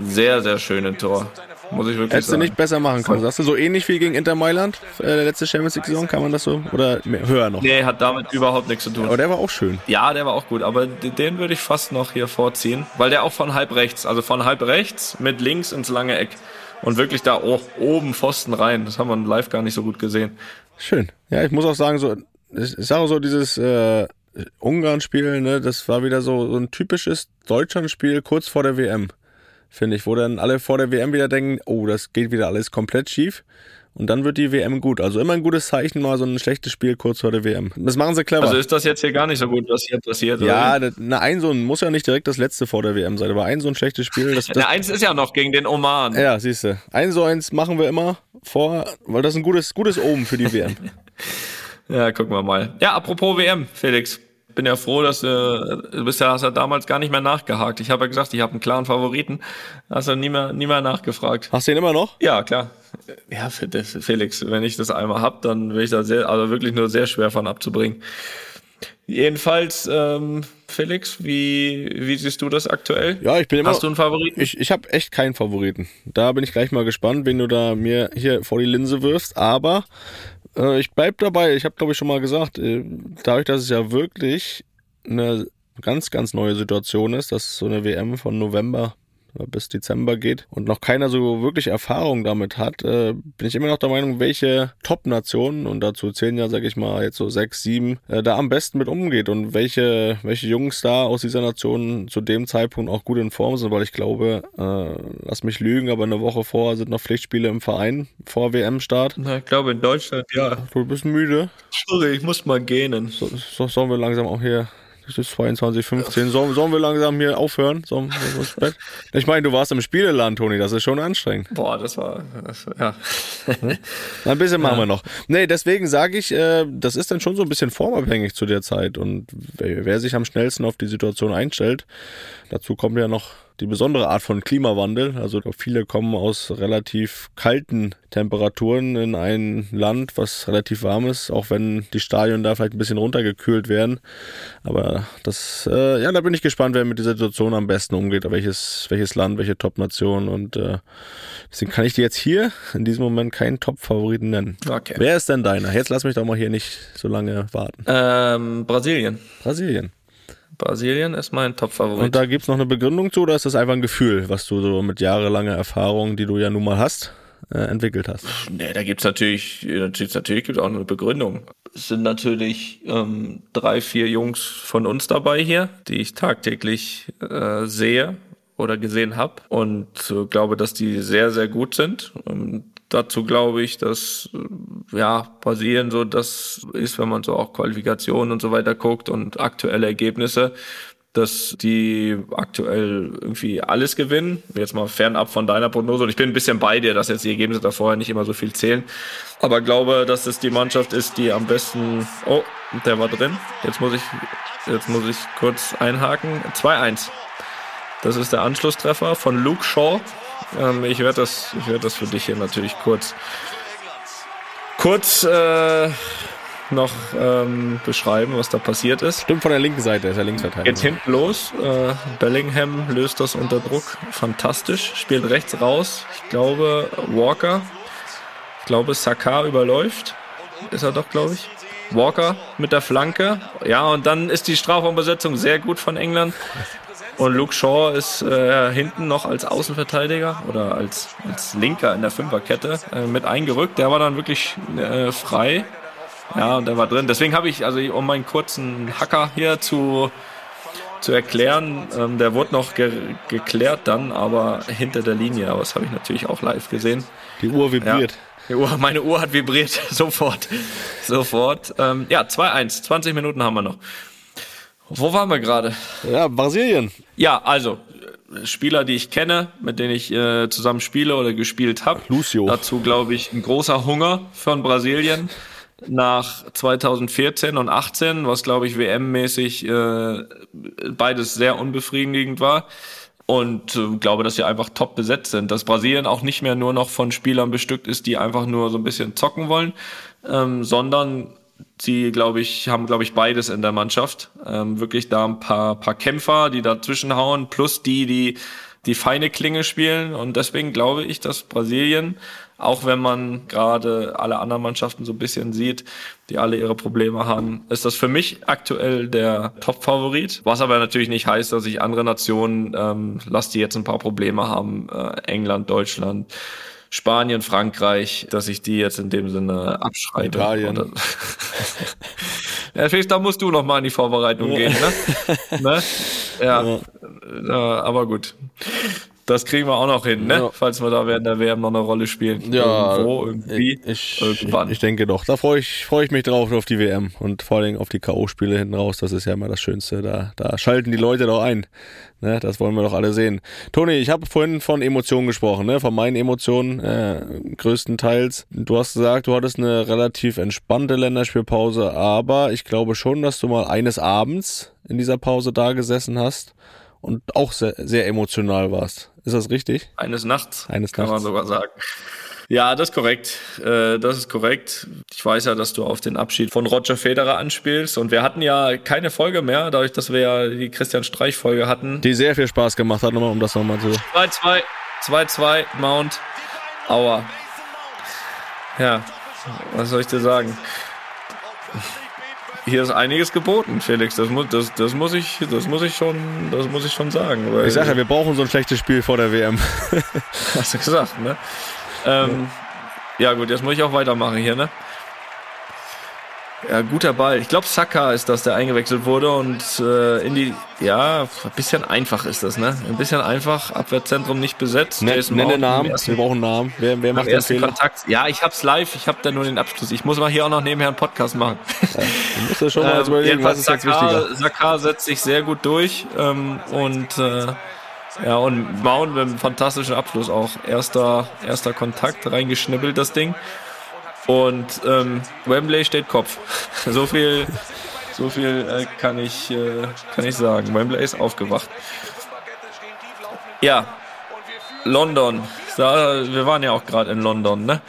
sehr, sehr schönen Tor. Muss ich wirklich Hättest sagen. du nicht besser machen können. Sagst du so ähnlich wie gegen Inter Mailand, äh, letzte Champions League-Saison, kann man das so? Oder mehr, höher noch? Nee, hat damit überhaupt nichts zu tun. Aber der war auch schön. Ja, der war auch gut, aber den würde ich fast noch hier vorziehen, weil der auch von halb rechts, also von halb rechts mit links ins lange Eck und wirklich da oh, oben Pfosten rein. Das haben wir live gar nicht so gut gesehen. Schön. Ja, ich muss auch sagen, so, ich ich sage so, dieses äh, Ungarn-Spiel, ne, das war wieder so, so ein typisches Deutschland-Spiel kurz vor der WM, finde ich, wo dann alle vor der WM wieder denken, oh, das geht wieder alles komplett schief. Und dann wird die WM gut. Also immer ein gutes Zeichen, mal so ein schlechtes Spiel kurz vor der WM. Das machen sie clever. Also ist das jetzt hier gar nicht so gut, was hier passiert? ja, das- na, ein so ein, muss ja nicht direkt das letzte vor der WM sein, aber ein so ein schlechtes Spiel, das, das Der eins ist ja noch gegen den Oman. ja, siehst du. Ein so eins machen wir immer vor, weil das ist ein gutes, gutes Omen für die WM. <laughs> Ja, gucken wir mal. Ja, apropos WM, Felix. Bin ja froh, dass du, du bist ja, hast ja damals gar nicht mehr nachgehakt. Ich habe ja gesagt, ich habe einen klaren Favoriten. Hast du nie mehr, nie mehr nachgefragt. Hast du den immer noch? Ja, klar. Ja, Felix, wenn ich das einmal hab, dann will ich da sehr, also wirklich nur sehr schwer von abzubringen. Jedenfalls, ähm, Felix, wie, wie siehst du das aktuell? Ja, ich bin immer. Hast du einen Favoriten? Ich, ich habe echt keinen Favoriten. Da bin ich gleich mal gespannt, wen du da mir hier vor die Linse wirfst. Aber äh, ich bleib dabei. Ich habe, glaube ich, schon mal gesagt, äh, dadurch, dass es ja wirklich eine ganz, ganz neue Situation ist, dass so eine WM von November bis Dezember geht und noch keiner so wirklich Erfahrung damit hat, äh, bin ich immer noch der Meinung, welche Top-Nationen, und dazu zählen ja, sag ich mal, jetzt so sechs, sieben, äh, da am besten mit umgeht und welche, welche Jungs da aus dieser Nation zu dem Zeitpunkt auch gut in Form sind, weil ich glaube, äh, lass mich lügen, aber eine Woche vorher sind noch Pflichtspiele im Verein vor WM-Start. Na, ich glaube in Deutschland, ja. Du bist müde. Sorry, ich muss mal gähnen. So, so, sollen wir langsam auch hier. Es ist 22.15 Sollen, sollen wir langsam hier aufhören? Sollen wir ins <laughs> Bett? Ich meine, du warst im Spieleland, Toni. Das ist schon anstrengend. Boah, das war, das, ja. Na, Ein bisschen machen wir noch. Nee, deswegen sage ich, äh, das ist dann schon so ein bisschen formabhängig zu der Zeit. Und wer, wer sich am schnellsten auf die Situation einstellt, dazu kommt ja noch die besondere Art von Klimawandel. Also viele kommen aus relativ kalten Temperaturen in ein Land, was relativ warm ist, auch wenn die Stadien da vielleicht ein bisschen runtergekühlt werden. Aber das, äh, ja, da bin ich gespannt, wer mit dieser Situation am besten umgeht, welches, welches Land, welche Top-Nation. Und äh, deswegen kann ich dir jetzt hier in diesem Moment keinen Top-Favoriten nennen. Okay. Wer ist denn deiner? Jetzt lass mich doch mal hier nicht so lange warten. Ähm, Brasilien. Brasilien. Brasilien ist mein Top-Favorit. Und da gibt's noch eine Begründung zu, oder ist das einfach ein Gefühl, was du so mit jahrelanger Erfahrung, die du ja nun mal hast, äh, entwickelt hast? Nee, da gibt's natürlich, natürlich, natürlich gibt's auch eine Begründung. Es sind natürlich ähm, drei, vier Jungs von uns dabei hier, die ich tagtäglich äh, sehe oder gesehen habe und äh, glaube, dass die sehr, sehr gut sind. Und dazu glaube ich, dass äh, ja Brasilien so das ist, wenn man so auch Qualifikationen und so weiter guckt und aktuelle Ergebnisse, dass die aktuell irgendwie alles gewinnen. Jetzt mal fernab von deiner Prognose. Und ich bin ein bisschen bei dir, dass jetzt die Ergebnisse da vorher nicht immer so viel zählen. Aber glaube, dass es die Mannschaft ist, die am besten. Oh, der war drin. Jetzt muss ich, jetzt muss ich kurz einhaken. 2-1. Das ist der Anschlusstreffer von Luke Shaw. Ähm, ich werde das, ich werde das für dich hier natürlich kurz, kurz äh, noch ähm, beschreiben, was da passiert ist. Stimmt von der linken Seite, ist er Geht Linksverteidiger. hinten los. Äh, Bellingham löst das unter Druck. Fantastisch. Spielt rechts raus. Ich glaube, Walker. Ich glaube, Saka überläuft. Ist er doch, glaube ich. Walker mit der Flanke. Ja, und dann ist die Strafraumbesetzung sehr gut von England. Und Luke Shaw ist äh, hinten noch als Außenverteidiger oder als, als Linker in der Fünferkette äh, mit eingerückt. Der war dann wirklich äh, frei. Ja, und der war drin. Deswegen habe ich, also um meinen kurzen Hacker hier zu, zu erklären, ähm, der wurde noch ge geklärt dann, aber hinter der Linie. Aber das habe ich natürlich auch live gesehen. Die Uhr vibriert. Die Uhr, meine Uhr hat vibriert. <laughs> Sofort. Sofort. Ähm, ja, 2-1. 20 Minuten haben wir noch. Wo waren wir gerade? Ja. Brasilien. Ja, also, Spieler, die ich kenne, mit denen ich äh, zusammen spiele oder gespielt habe. Lucio. Dazu glaube ich ein großer Hunger von Brasilien nach 2014 und 18, was glaube ich WM-mäßig äh, beides sehr unbefriedigend war. Und äh, glaube, dass sie einfach top besetzt sind. Dass Brasilien auch nicht mehr nur noch von Spielern bestückt ist, die einfach nur so ein bisschen zocken wollen, ähm, sondern sie, glaube ich, haben, glaube ich, beides in der Mannschaft. Ähm, wirklich da ein paar, paar Kämpfer, die dazwischen hauen, plus die, die die feine Klinge spielen. Und deswegen glaube ich, dass Brasilien auch wenn man gerade alle anderen Mannschaften so ein bisschen sieht, die alle ihre Probleme haben, ist das für mich aktuell der Top-Favorit. Was aber natürlich nicht heißt, dass ich andere Nationen, ähm, lass die jetzt ein paar Probleme haben, äh, England, Deutschland, Spanien, Frankreich, dass ich die jetzt in dem Sinne abschreibe. Italien. <laughs> Ja, Felix, da musst du noch mal in die Vorbereitung gehen, ne? ne? Ja. ja. ja, aber gut. Das kriegen wir auch noch hin, ne? Ja. Falls wir da während der WM noch eine Rolle spielen. Ja, Irgendwo, irgendwie, ich, irgendwann. Ich denke doch. Da freue ich, freue ich mich drauf auf die WM und vor allem auf die K.O.-Spiele hinten raus. Das ist ja immer das Schönste. Da, da schalten die Leute doch ein. Ne? Das wollen wir doch alle sehen. Toni, ich habe vorhin von Emotionen gesprochen, ne? Von meinen Emotionen äh, größtenteils. Du hast gesagt, du hattest eine relativ entspannte Länderspielpause, aber ich glaube schon, dass du mal eines Abends in dieser Pause da gesessen hast und auch sehr, sehr emotional warst. Ist das richtig? Eines Nachts. Eines kann Nachts. man sogar sagen. Ja, das ist korrekt. Äh, das ist korrekt. Ich weiß ja, dass du auf den Abschied von Roger Federer anspielst. Und wir hatten ja keine Folge mehr, dadurch, dass wir ja die Christian Streich-Folge hatten. Die sehr viel Spaß gemacht hat, nochmal, um das nochmal zu. 2-2, 2-2, Mount. Aua. Ja, was soll ich dir sagen? Hier ist einiges geboten, Felix. Das muss, das, das muss ich, das muss ich schon, das muss ich schon sagen. ich sage ja, wir brauchen so ein schlechtes Spiel vor der WM. <laughs> Hast du gesagt, ne? Ähm, ja gut, jetzt muss ich auch weitermachen hier, ne? Ja, guter Ball. Ich glaube, Saka ist das, der eingewechselt wurde und äh, in die, ja, ein bisschen einfach ist das, ne? Ein bisschen einfach, Abwehrzentrum nicht besetzt. Ne, nenne Namen, ersten, wir brauchen Namen. Wer, wer macht den Fehler? Kontakt. Ja, ich hab's live, ich hab da nur den Abschluss. Ich muss mal hier auch noch nebenher einen Podcast machen. Ja, du musst ja schon mal ähm, überlegen, was ist Saka, jetzt wichtiger. Saka setzt sich sehr gut durch ähm, und äh, ja, und Mount mit einem fantastischen Abschluss auch. Erster, erster Kontakt, reingeschnibbelt das Ding. Und ähm, Wembley steht Kopf. <laughs> so viel, so viel äh, kann ich, äh, kann ich sagen. Wembley ist aufgewacht. Ja, London. Da, wir waren ja auch gerade in London, ne?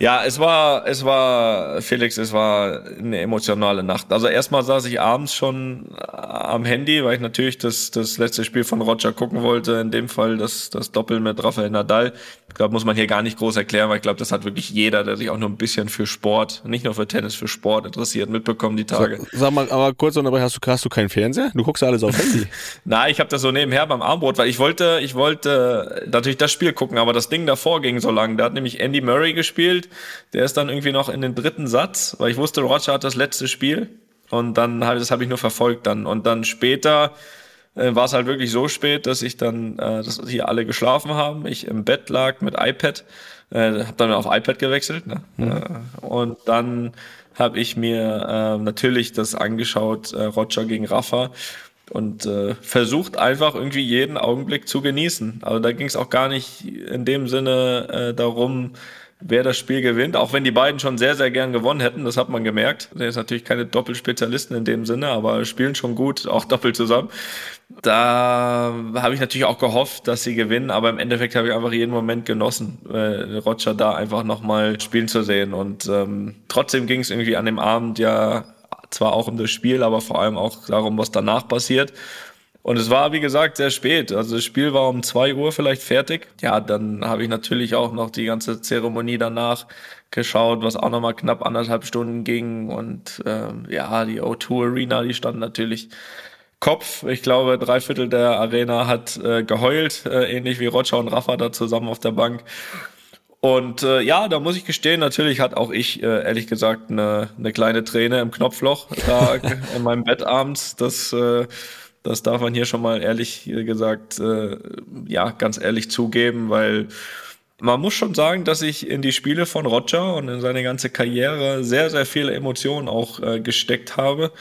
Ja, es war, es war, Felix, es war eine emotionale Nacht. Also erstmal saß ich abends schon am Handy, weil ich natürlich das, das letzte Spiel von Roger gucken wollte. In dem Fall das, das Doppel mit Rafael Nadal. Ich glaube, muss man hier gar nicht groß erklären, weil ich glaube, das hat wirklich jeder, der sich auch nur ein bisschen für Sport, nicht nur für Tennis, für Sport interessiert, mitbekommen die Tage. Sag, sag mal, aber kurz unterbrechen, hast du, hast du keinen Fernseher? Du guckst ja alles auf Handy. <laughs> Nein, ich habe das so nebenher beim Armbrot, weil ich wollte, ich wollte natürlich das Spiel gucken, aber das Ding davor ging so lang. Da hat nämlich Andy Murray gespielt der ist dann irgendwie noch in den dritten Satz, weil ich wusste, Roger hat das letzte Spiel. Und dann habe das habe ich nur verfolgt dann. Und dann später äh, war es halt wirklich so spät, dass ich dann, äh, dass hier alle geschlafen haben. Ich im Bett lag mit iPad, äh, habe dann auf iPad gewechselt. Ne? Mhm. Äh, und dann habe ich mir äh, natürlich das angeschaut, äh, Roger gegen Rafa und äh, versucht einfach irgendwie jeden Augenblick zu genießen. Also da ging es auch gar nicht in dem Sinne äh, darum, wer das Spiel gewinnt, auch wenn die beiden schon sehr, sehr gern gewonnen hätten, das hat man gemerkt. Der ist natürlich keine Doppelspezialisten in dem Sinne, aber spielen schon gut, <laughs> auch doppelt zusammen. Da habe ich natürlich auch gehofft, dass sie gewinnen, aber im Endeffekt habe ich einfach jeden Moment genossen, äh, Roger da einfach nochmal spielen zu sehen. Und ähm, trotzdem ging es irgendwie an dem Abend ja zwar auch um das Spiel, aber vor allem auch darum, was danach passiert. Und es war, wie gesagt, sehr spät. Also das Spiel war um zwei Uhr vielleicht fertig. Ja, dann habe ich natürlich auch noch die ganze Zeremonie danach geschaut, was auch nochmal knapp anderthalb Stunden ging. Und ähm, ja, die O2 Arena, die stand natürlich Kopf. Ich glaube, drei Viertel der Arena hat äh, geheult, äh, ähnlich wie Roger und Rafa da zusammen auf der Bank. Und äh, ja, da muss ich gestehen, natürlich hat auch ich, äh, ehrlich gesagt, eine, eine kleine Träne im Knopfloch da <laughs> in meinem Bett abends. Das äh, das darf man hier schon mal ehrlich gesagt, äh, ja, ganz ehrlich zugeben, weil man muss schon sagen, dass ich in die Spiele von Roger und in seine ganze Karriere sehr, sehr viele Emotionen auch äh, gesteckt habe.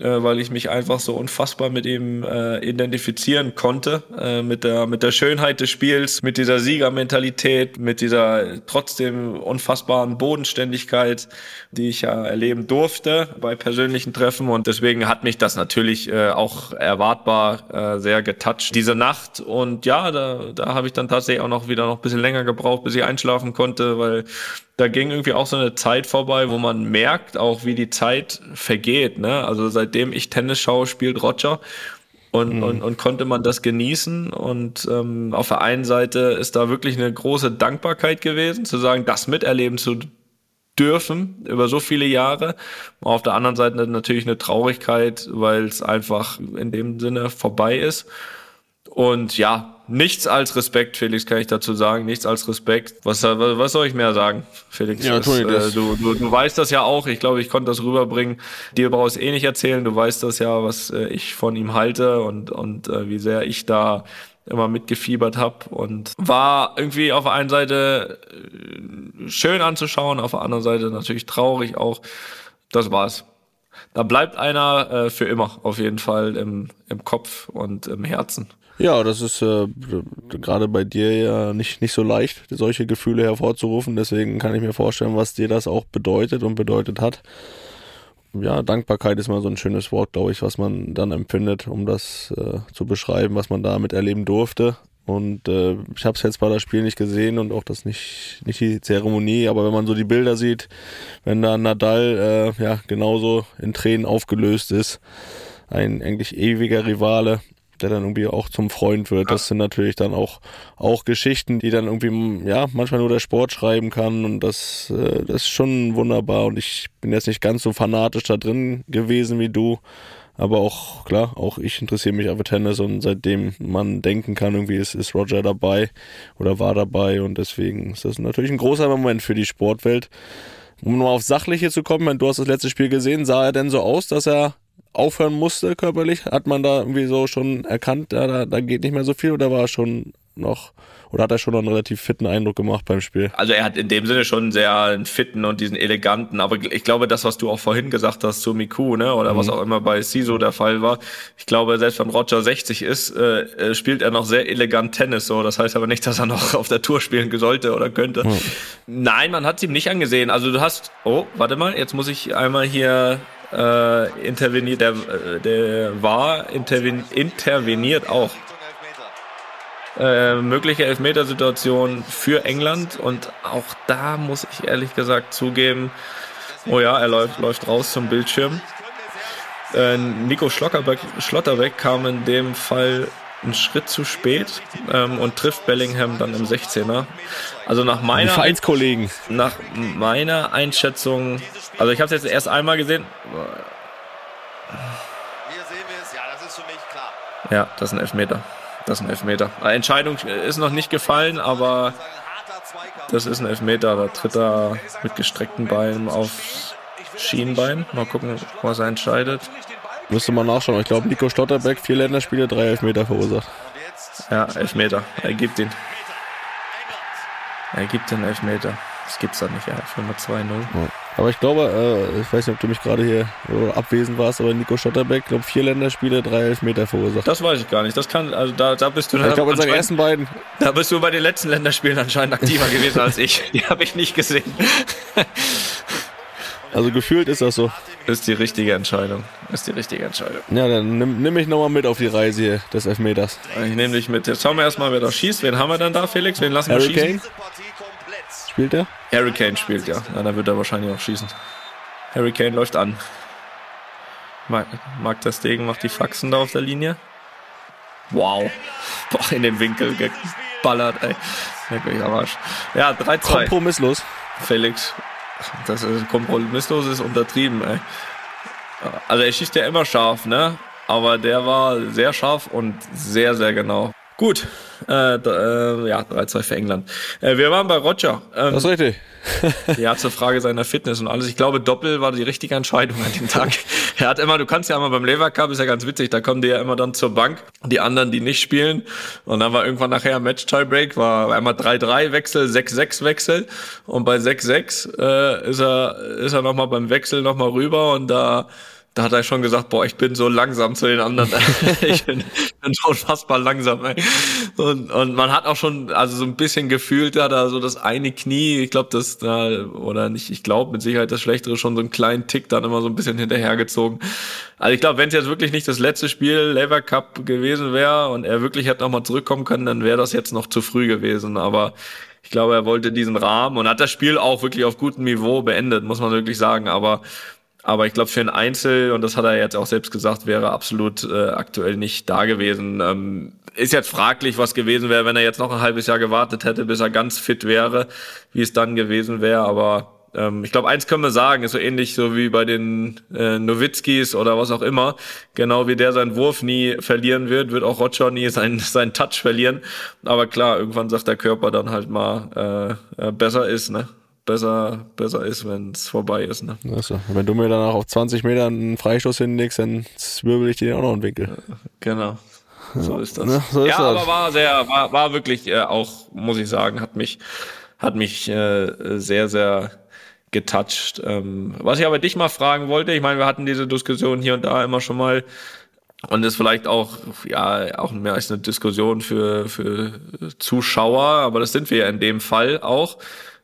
Äh, weil ich mich einfach so unfassbar mit ihm äh, identifizieren konnte, äh, mit der mit der Schönheit des Spiels, mit dieser Siegermentalität, mit dieser trotzdem unfassbaren Bodenständigkeit, die ich ja erleben durfte bei persönlichen Treffen und deswegen hat mich das natürlich äh, auch erwartbar äh, sehr getoucht diese Nacht und ja, da da habe ich dann tatsächlich auch noch wieder noch ein bisschen länger gebraucht, bis ich einschlafen konnte, weil da ging irgendwie auch so eine Zeit vorbei, wo man merkt auch, wie die Zeit vergeht. Ne? Also seitdem ich Tennis schaue, spielt Roger und, mhm. und, und konnte man das genießen. Und ähm, auf der einen Seite ist da wirklich eine große Dankbarkeit gewesen, zu sagen, das miterleben zu dürfen über so viele Jahre. Auf der anderen Seite natürlich eine Traurigkeit, weil es einfach in dem Sinne vorbei ist. Und ja, nichts als Respekt, Felix, kann ich dazu sagen. Nichts als Respekt. Was, was soll ich mehr sagen, Felix? Ja, das, äh, du, du, du weißt das ja auch. Ich glaube, ich konnte das rüberbringen. Dir brauchst eh nicht erzählen. Du weißt das ja, was äh, ich von ihm halte und, und äh, wie sehr ich da immer mitgefiebert habe und war irgendwie auf der einen Seite äh, schön anzuschauen, auf der anderen Seite natürlich traurig auch. Das war's. Da bleibt einer äh, für immer auf jeden Fall im, im Kopf und im Herzen. Ja, das ist äh, gerade bei dir ja nicht, nicht so leicht, solche Gefühle hervorzurufen. Deswegen kann ich mir vorstellen, was dir das auch bedeutet und bedeutet hat. Ja, Dankbarkeit ist mal so ein schönes Wort, glaube ich, was man dann empfindet, um das äh, zu beschreiben, was man da miterleben durfte. Und äh, ich habe es jetzt bei das Spiel nicht gesehen und auch das nicht, nicht die Zeremonie, aber wenn man so die Bilder sieht, wenn da Nadal äh, ja genauso in Tränen aufgelöst ist, ein eigentlich ewiger Rivale, der dann irgendwie auch zum Freund wird. Das sind natürlich dann auch, auch Geschichten, die dann irgendwie, ja, manchmal nur der Sport schreiben kann. Und das, äh, das ist schon wunderbar. Und ich bin jetzt nicht ganz so fanatisch da drin gewesen wie du, aber auch, klar, auch ich interessiere mich für Tennis. Und seitdem man denken kann, irgendwie ist, ist Roger dabei oder war dabei. Und deswegen ist das natürlich ein großer Moment für die Sportwelt. Um nur auf Sachliche zu kommen, du hast das letzte Spiel gesehen, sah er denn so aus, dass er aufhören musste körperlich? Hat man da irgendwie so schon erkannt, da, da geht nicht mehr so viel oder war er schon noch oder hat er schon einen relativ fitten Eindruck gemacht beim Spiel? Also er hat in dem Sinne schon sehr einen fitten und diesen eleganten, aber ich glaube, das, was du auch vorhin gesagt hast zu Miku, ne, oder mhm. was auch immer bei Siso der Fall war, ich glaube, selbst wenn Roger 60 ist, äh, äh, spielt er noch sehr elegant Tennis, so. Das heißt aber nicht, dass er noch auf der Tour spielen sollte oder könnte. Mhm. Nein, man hat es ihm nicht angesehen. Also du hast, oh, warte mal, jetzt muss ich einmal hier äh, interveniert, der, äh, der war interven, interveniert auch. Äh, mögliche Elfmetersituation für England und auch da muss ich ehrlich gesagt zugeben, oh ja, er läuft, läuft raus zum Bildschirm. Äh, Nico Schlotterbeck, Schlotterbeck kam in dem Fall einen Schritt zu spät ähm, und trifft Bellingham dann im 16er. Also nach meiner Vereinskollegen. Nach meiner Einschätzung also ich habe es jetzt erst einmal gesehen. Hier sehen wir es. Ja, das ist für mich klar. Ja, das ist ein Elfmeter. Das ist ein Elfmeter. Die Entscheidung ist noch nicht gefallen, aber das ist ein Elfmeter. Da tritt er mit gestreckten Beinen auf Schienbein. Mal gucken, was er entscheidet. Müsste man nachschauen. Ich glaube, Nico Stotterbeck, vier Länderspiele, drei Elfmeter verursacht. Ja, Elfmeter. Er gibt ihn. Er gibt den Elfmeter. Das gibt's doch nicht, ja. Firma 2-0. Ja. Aber ich glaube, äh, ich weiß nicht, ob du mich gerade hier abwesend warst, aber Nico Schotterbeck, glaube vier Länderspiele, drei Elfmeter verursacht. Das weiß ich gar nicht. Das kann, also da, da bist du. Ich glaube, in seinen ersten beiden. Da bist du bei den letzten Länderspielen anscheinend aktiver <laughs> gewesen als ich. Die habe ich nicht gesehen. <laughs> Also gefühlt ist das so. Ist die richtige Entscheidung. Ist die richtige Entscheidung. Ja, dann nimm, nimm mich nochmal mit auf die Reise hier des Elfmeters. Ich nehme dich mit. Jetzt schauen wir erstmal, wer da schießt. Wen haben wir dann da, Felix? Wen lassen Harry wir schießen? Kane? Spielt er? Harry Kane spielt, ja. Na, dann wird er wahrscheinlich auch schießen. Harry Kane läuft an. Mark, Mark der Stegen macht die Faxen da auf der Linie. Wow. Boah, in den Winkel geballert, ey. Wirklich am Arsch. Ja, 3-2. Kompromisslos. Felix. Das ist kompromisslos ist untertrieben, ey. Also er schießt ja immer scharf, ne? Aber der war sehr scharf und sehr, sehr genau. Gut, äh, äh, ja, 3-2 für England. Äh, wir waren bei Roger. Ähm, das ist richtig. <laughs> ja, zur Frage seiner Fitness und alles. Ich glaube, Doppel war die richtige Entscheidung an dem Tag. <laughs> er hat immer, du kannst ja immer beim Lever Cup, ist ja ganz witzig, da kommen die ja immer dann zur Bank, die anderen, die nicht spielen. Und dann war irgendwann nachher Match-Tiebreak, war einmal 3-3 Wechsel, 6-6 Wechsel. Und bei 6-6 äh, ist er, ist er nochmal beim Wechsel nochmal rüber und da da hat er schon gesagt, boah, ich bin so langsam zu den anderen. <laughs> <laughs> ich bin, bin schon unfassbar langsam. Ey. Und, und man hat auch schon, also so ein bisschen gefühlt, da da so das eine Knie, ich glaube, das da, oder nicht, ich glaube mit Sicherheit das Schlechtere schon so einen kleinen Tick dann immer so ein bisschen hinterhergezogen. Also ich glaube, wenn es jetzt wirklich nicht das letzte Spiel Lever Cup gewesen wäre und er wirklich hätte nochmal zurückkommen können, dann wäre das jetzt noch zu früh gewesen. Aber ich glaube, er wollte diesen Rahmen und hat das Spiel auch wirklich auf gutem Niveau beendet, muss man wirklich sagen. Aber aber ich glaube, für ein Einzel, und das hat er jetzt auch selbst gesagt, wäre absolut äh, aktuell nicht da gewesen. Ähm, ist jetzt fraglich, was gewesen wäre, wenn er jetzt noch ein halbes Jahr gewartet hätte, bis er ganz fit wäre, wie es dann gewesen wäre. Aber ähm, ich glaube, eins können wir sagen, ist so ähnlich so wie bei den äh, Nowitzkis oder was auch immer. Genau wie der seinen Wurf nie verlieren wird, wird auch Roger nie seinen, seinen Touch verlieren. Aber klar, irgendwann sagt der Körper dann halt mal, äh, äh besser ist, ne? Besser, besser ist, wenn es vorbei ist. Ne? Also, wenn du mir danach auf 20 Metern einen Freistoß hinlegst, dann zwirbel ich dir auch noch einen Winkel. Genau. So ist das. Ja, so ist ja das. aber war sehr, war, war wirklich äh, auch, muss ich sagen, hat mich, hat mich äh, sehr, sehr getoucht. Ähm, was ich aber dich mal fragen wollte, ich meine, wir hatten diese Diskussion hier und da immer schon mal und ist vielleicht auch ja auch mehr als eine Diskussion für für Zuschauer, aber das sind wir ja in dem Fall auch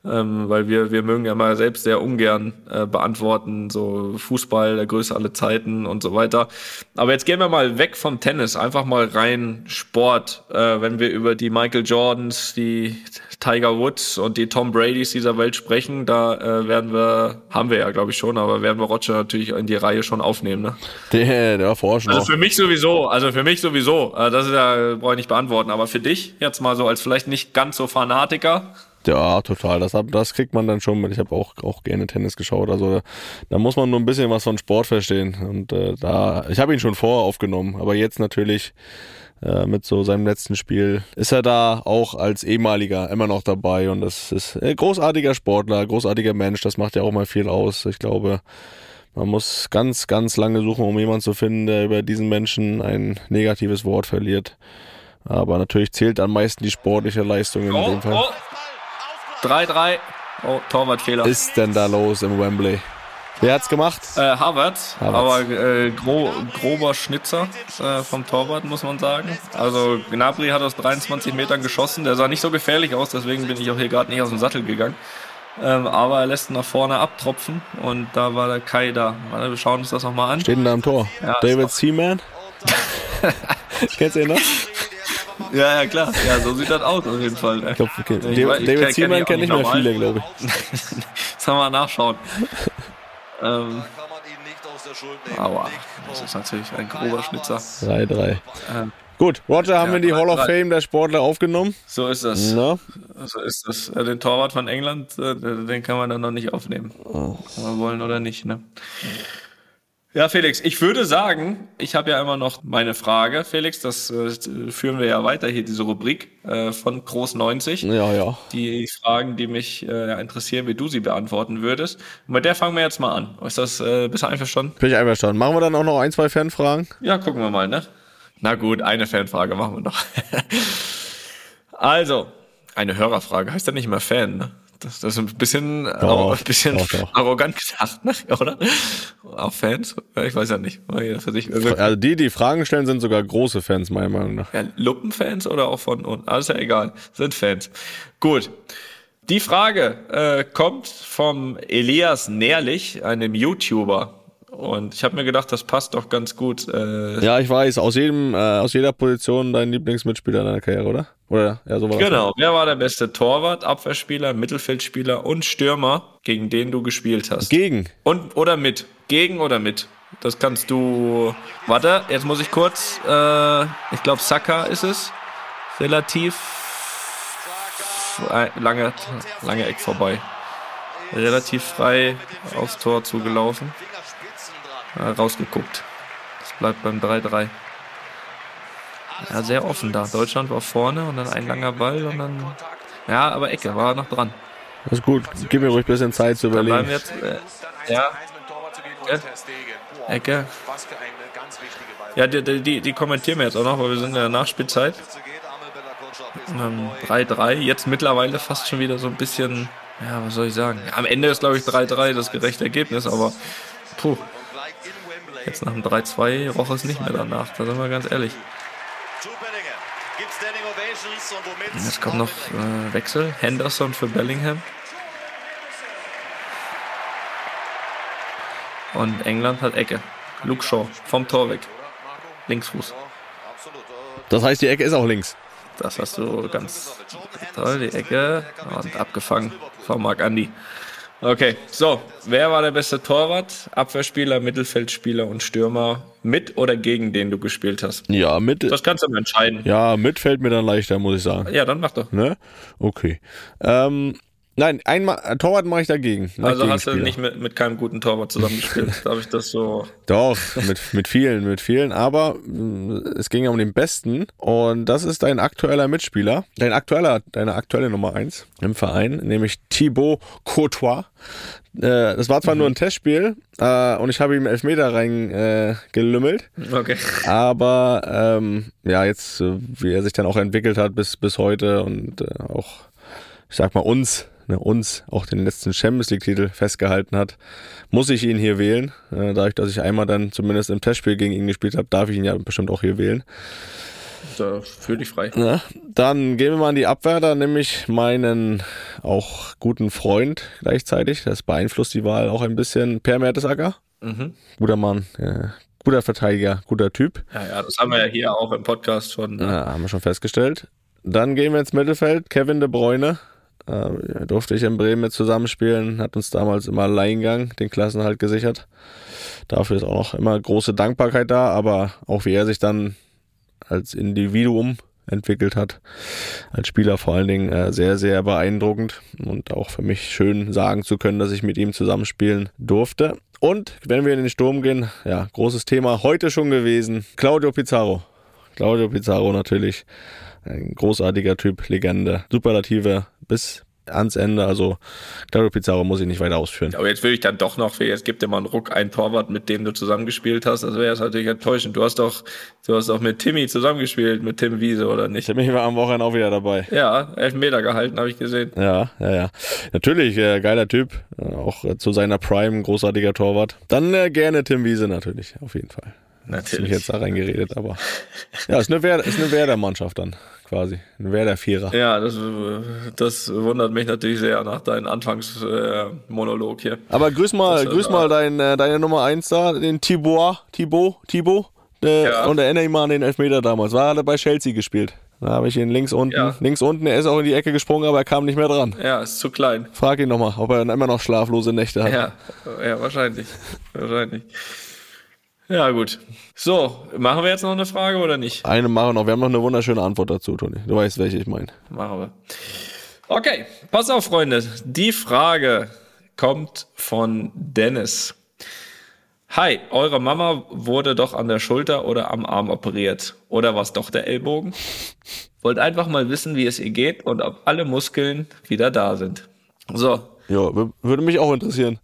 ähm, weil wir, wir mögen ja mal selbst sehr ungern äh, beantworten, so Fußball, der Größe aller Zeiten und so weiter. Aber jetzt gehen wir mal weg vom Tennis, einfach mal rein Sport, äh, wenn wir über die Michael Jordans, die Tiger Woods und die Tom Bradys dieser Welt sprechen, da äh, werden wir, haben wir ja glaube ich schon, aber werden wir Roger natürlich in die Reihe schon aufnehmen. Ne? Der, der forschen Also für mich sowieso, also für mich sowieso, äh, das ist ja, brauche ich nicht beantworten, aber für dich jetzt mal so als vielleicht nicht ganz so Fanatiker, ja, total. Das, das kriegt man dann schon mit. Ich habe auch, auch gerne Tennis geschaut. Also da, muss man nur ein bisschen was von Sport verstehen. Und äh, da, ich habe ihn schon vorher aufgenommen, aber jetzt natürlich äh, mit so seinem letzten Spiel ist er da auch als ehemaliger immer noch dabei. Und das ist ein großartiger Sportler, großartiger Mensch. Das macht ja auch mal viel aus. Ich glaube, man muss ganz, ganz lange suchen, um jemanden zu finden, der über diesen Menschen ein negatives Wort verliert. Aber natürlich zählt am meisten die sportliche Leistung in oh, dem Fall. Oh. 3-3. Oh, Torwartfehler. Was ist denn da los im Wembley? Wer hat's gemacht? Äh, Harvard, aber äh, gro grober Schnitzer äh, vom Torwart, muss man sagen. Also Gnabry hat aus 23 Metern geschossen. Der sah nicht so gefährlich aus, deswegen bin ich auch hier gerade nicht aus dem Sattel gegangen. Ähm, aber er lässt nach vorne abtropfen und da war der Kai da. wir schauen uns das nochmal an. Steht denn da am Tor? Ja, David Seaman? <laughs> Kennst du ihn noch? Ja, ja, klar. Ja, so sieht das aus auf jeden Fall. Ich glaub, okay. ich, David, David Seaman kennt nicht mehr viele, glaube ich. das haben wir nachschauen. <laughs> ähm, Aua, das ist natürlich ein grober Schnitzer. 3-3. Ähm, Gut, Roger haben ja, wir in die Hall of Fame der Sportler aufgenommen. So ist das. Na? So ist das. Den Torwart von England, äh, den kann man dann noch nicht aufnehmen. Oh. Kann man wollen oder nicht, ne? Ja, Felix, ich würde sagen, ich habe ja immer noch meine Frage, Felix, das äh, führen wir ja weiter hier, diese Rubrik äh, von Groß 90. Ja, ja. Die Fragen, die mich äh, interessieren, wie du sie beantworten würdest. Und mit der fangen wir jetzt mal an. Ist das, äh, bist du einverstanden? Bin ich einverstanden. Machen wir dann auch noch ein, zwei Fanfragen? Ja, gucken wir mal, ne? Na gut, eine Fanfrage machen wir noch. <laughs> also, eine Hörerfrage heißt ja nicht immer Fan, ne? Das, das ist ein bisschen, doch, ein bisschen doch, doch. arrogant gesagt, ne? <laughs> oder? Auch Fans? Ich weiß ja nicht. Also die, die Fragen stellen, sind sogar große Fans, meiner Meinung nach. Ja, Luppenfans oder auch von unten? Alles ja egal. Sind Fans. Gut. Die Frage äh, kommt vom Elias Nährlich, einem YouTuber. Und ich habe mir gedacht, das passt doch ganz gut. Äh ja, ich weiß, aus jedem, äh, aus jeder Position dein Lieblingsmitspieler in deiner Karriere, oder? Oder ja, so war Genau. Das. Wer war der beste Torwart, Abwehrspieler, Mittelfeldspieler und Stürmer, gegen den du gespielt hast? Gegen. Und oder mit. Gegen oder mit. Das kannst du. Warte, jetzt muss ich kurz. Äh, ich glaube, Saka ist es. Relativ lange, lange Eck vorbei. Relativ frei aufs Tor zugelaufen rausgeguckt. Das bleibt beim 3-3. Ja, sehr offen da. Deutschland war vorne und dann ein langer Ball und dann. Ja, aber Ecke war noch dran. Das ist gut. Gib mir ruhig ein bisschen Zeit zu überlegen. Jetzt, äh, ja. Ecke. Ja, die, die, die kommentieren wir jetzt auch noch, weil wir sind in der Nachspielzeit. 3-3. Ähm, jetzt mittlerweile fast schon wieder so ein bisschen, ja, was soll ich sagen? Am Ende ist, glaube ich, 3-3 das gerechte Ergebnis, aber puh, Jetzt nach dem 3-2 roch es nicht mehr danach, da sind wir ganz ehrlich. Jetzt kommt noch äh, Wechsel. Henderson für Bellingham. Und England hat Ecke. Luke Shaw vom Tor weg. Linksfuß. Das heißt, die Ecke ist auch links. Das hast du ganz toll, die Ecke. Und abgefangen von Marc Andi. Okay, so. Wer war der beste Torwart? Abwehrspieler, Mittelfeldspieler und Stürmer mit oder gegen den du gespielt hast? Ja, mit. Das kannst du mal entscheiden. Ja, mit fällt mir dann leichter, muss ich sagen. Ja, dann mach doch. Ne? Okay. Ähm, nein, einmal äh, Torwart mache ich dagegen. Mach Also ich hast du nicht mit, mit keinem guten Torwart zusammengespielt. <laughs> Darf ich das so. Doch, mit, mit vielen, mit vielen, aber mh, es ging ja um den Besten und das ist dein aktueller Mitspieler, dein aktueller, deine aktuelle Nummer eins im Verein, nämlich Thibaut Courtois. Äh, das war zwar nur ein Testspiel äh, und ich habe ihm Elfmeter reingelümmelt, äh, Okay. aber ähm, ja, jetzt, äh, wie er sich dann auch entwickelt hat bis, bis heute und auch, ich sag mal, uns, ne, uns auch den letzten Champions League-Titel festgehalten hat, muss ich ihn hier wählen. Äh, dadurch, dass ich einmal dann zumindest im Testspiel gegen ihn gespielt habe, darf ich ihn ja bestimmt auch hier wählen. Da fühl dich frei. Ne? Dann gehen wir mal in die Abwehr, da nämlich meinen auch guten Freund gleichzeitig. Das beeinflusst die Wahl auch ein bisschen. Per Mertesacker. Mhm. Guter Mann, äh, guter Verteidiger, guter Typ. Ja, ja, das haben wir ja hier auch im Podcast schon. ne? Ja, haben wir schon festgestellt. Dann gehen wir ins Mittelfeld. Kevin de Bruyne. Äh, durfte ich in Bremen mit zusammenspielen, hat uns damals im Alleingang den Klassenhalt gesichert. Dafür ist auch noch immer große Dankbarkeit da, aber auch wie er sich dann als Individuum entwickelt hat, als Spieler vor allen Dingen äh, sehr, sehr beeindruckend und auch für mich schön sagen zu können, dass ich mit ihm zusammenspielen durfte. Und wenn wir in den Sturm gehen, ja, großes Thema heute schon gewesen, Claudio Pizarro. Claudio Pizarro natürlich. Ein großartiger Typ, Legende, Superlative bis ans Ende. Also Claudio Pizarro muss ich nicht weiter ausführen. Aber jetzt will ich dann doch noch, jetzt gibt dir mal einen Ruck, einen Torwart, mit dem du zusammengespielt hast. Das wäre jetzt natürlich enttäuschend. Du hast doch, du hast doch mit Timmy zusammengespielt, mit Tim Wiese, oder nicht? Ich war am Wochenende auch wieder dabei. Ja, elf Meter gehalten, habe ich gesehen. Ja, ja, ja. Natürlich, äh, geiler Typ. Äh, auch äh, zu seiner Prime, großartiger Torwart. Dann äh, gerne Tim Wiese natürlich, auf jeden Fall. Ist mich Natürlich. jetzt da reingeredet, aber ja, ist eine, Werder, ist eine Werder-Mannschaft dann quasi. Ein Werder-Vierer. Ja, das, das wundert mich natürlich sehr nach deinem Anfangsmonolog hier. Aber grüß mal, Das- grüß mal dein, äh, deine Nummer eins da, den Thibaut, Thibaut, Thibaut. Äh, Ja. Und erinnere ich mal an den Elfmeter damals. War er bei Chelsea gespielt. Da habe ich ihn links unten, Ja. links unten, er ist auch in die Ecke gesprungen, aber er kam nicht mehr dran. Ja, ist zu klein. Frag ihn nochmal, ob er dann immer noch schlaflose Nächte hat. Ja, ja, wahrscheinlich. Wahrscheinlich. Ja, gut. So, machen wir jetzt noch eine Frage oder nicht? Eine machen wir noch. Wir haben noch eine wunderschöne Antwort dazu, Toni. Du weißt, welche ich meine. Machen wir. Okay, pass auf, Freunde. Die Frage kommt von Dennis. Hi, eure Mama wurde doch an der Schulter oder am Arm operiert. Oder war es doch der Ellbogen? Wollt einfach mal wissen, wie es ihr geht und ob alle Muskeln wieder da sind. So, Ja, würde mich auch interessieren.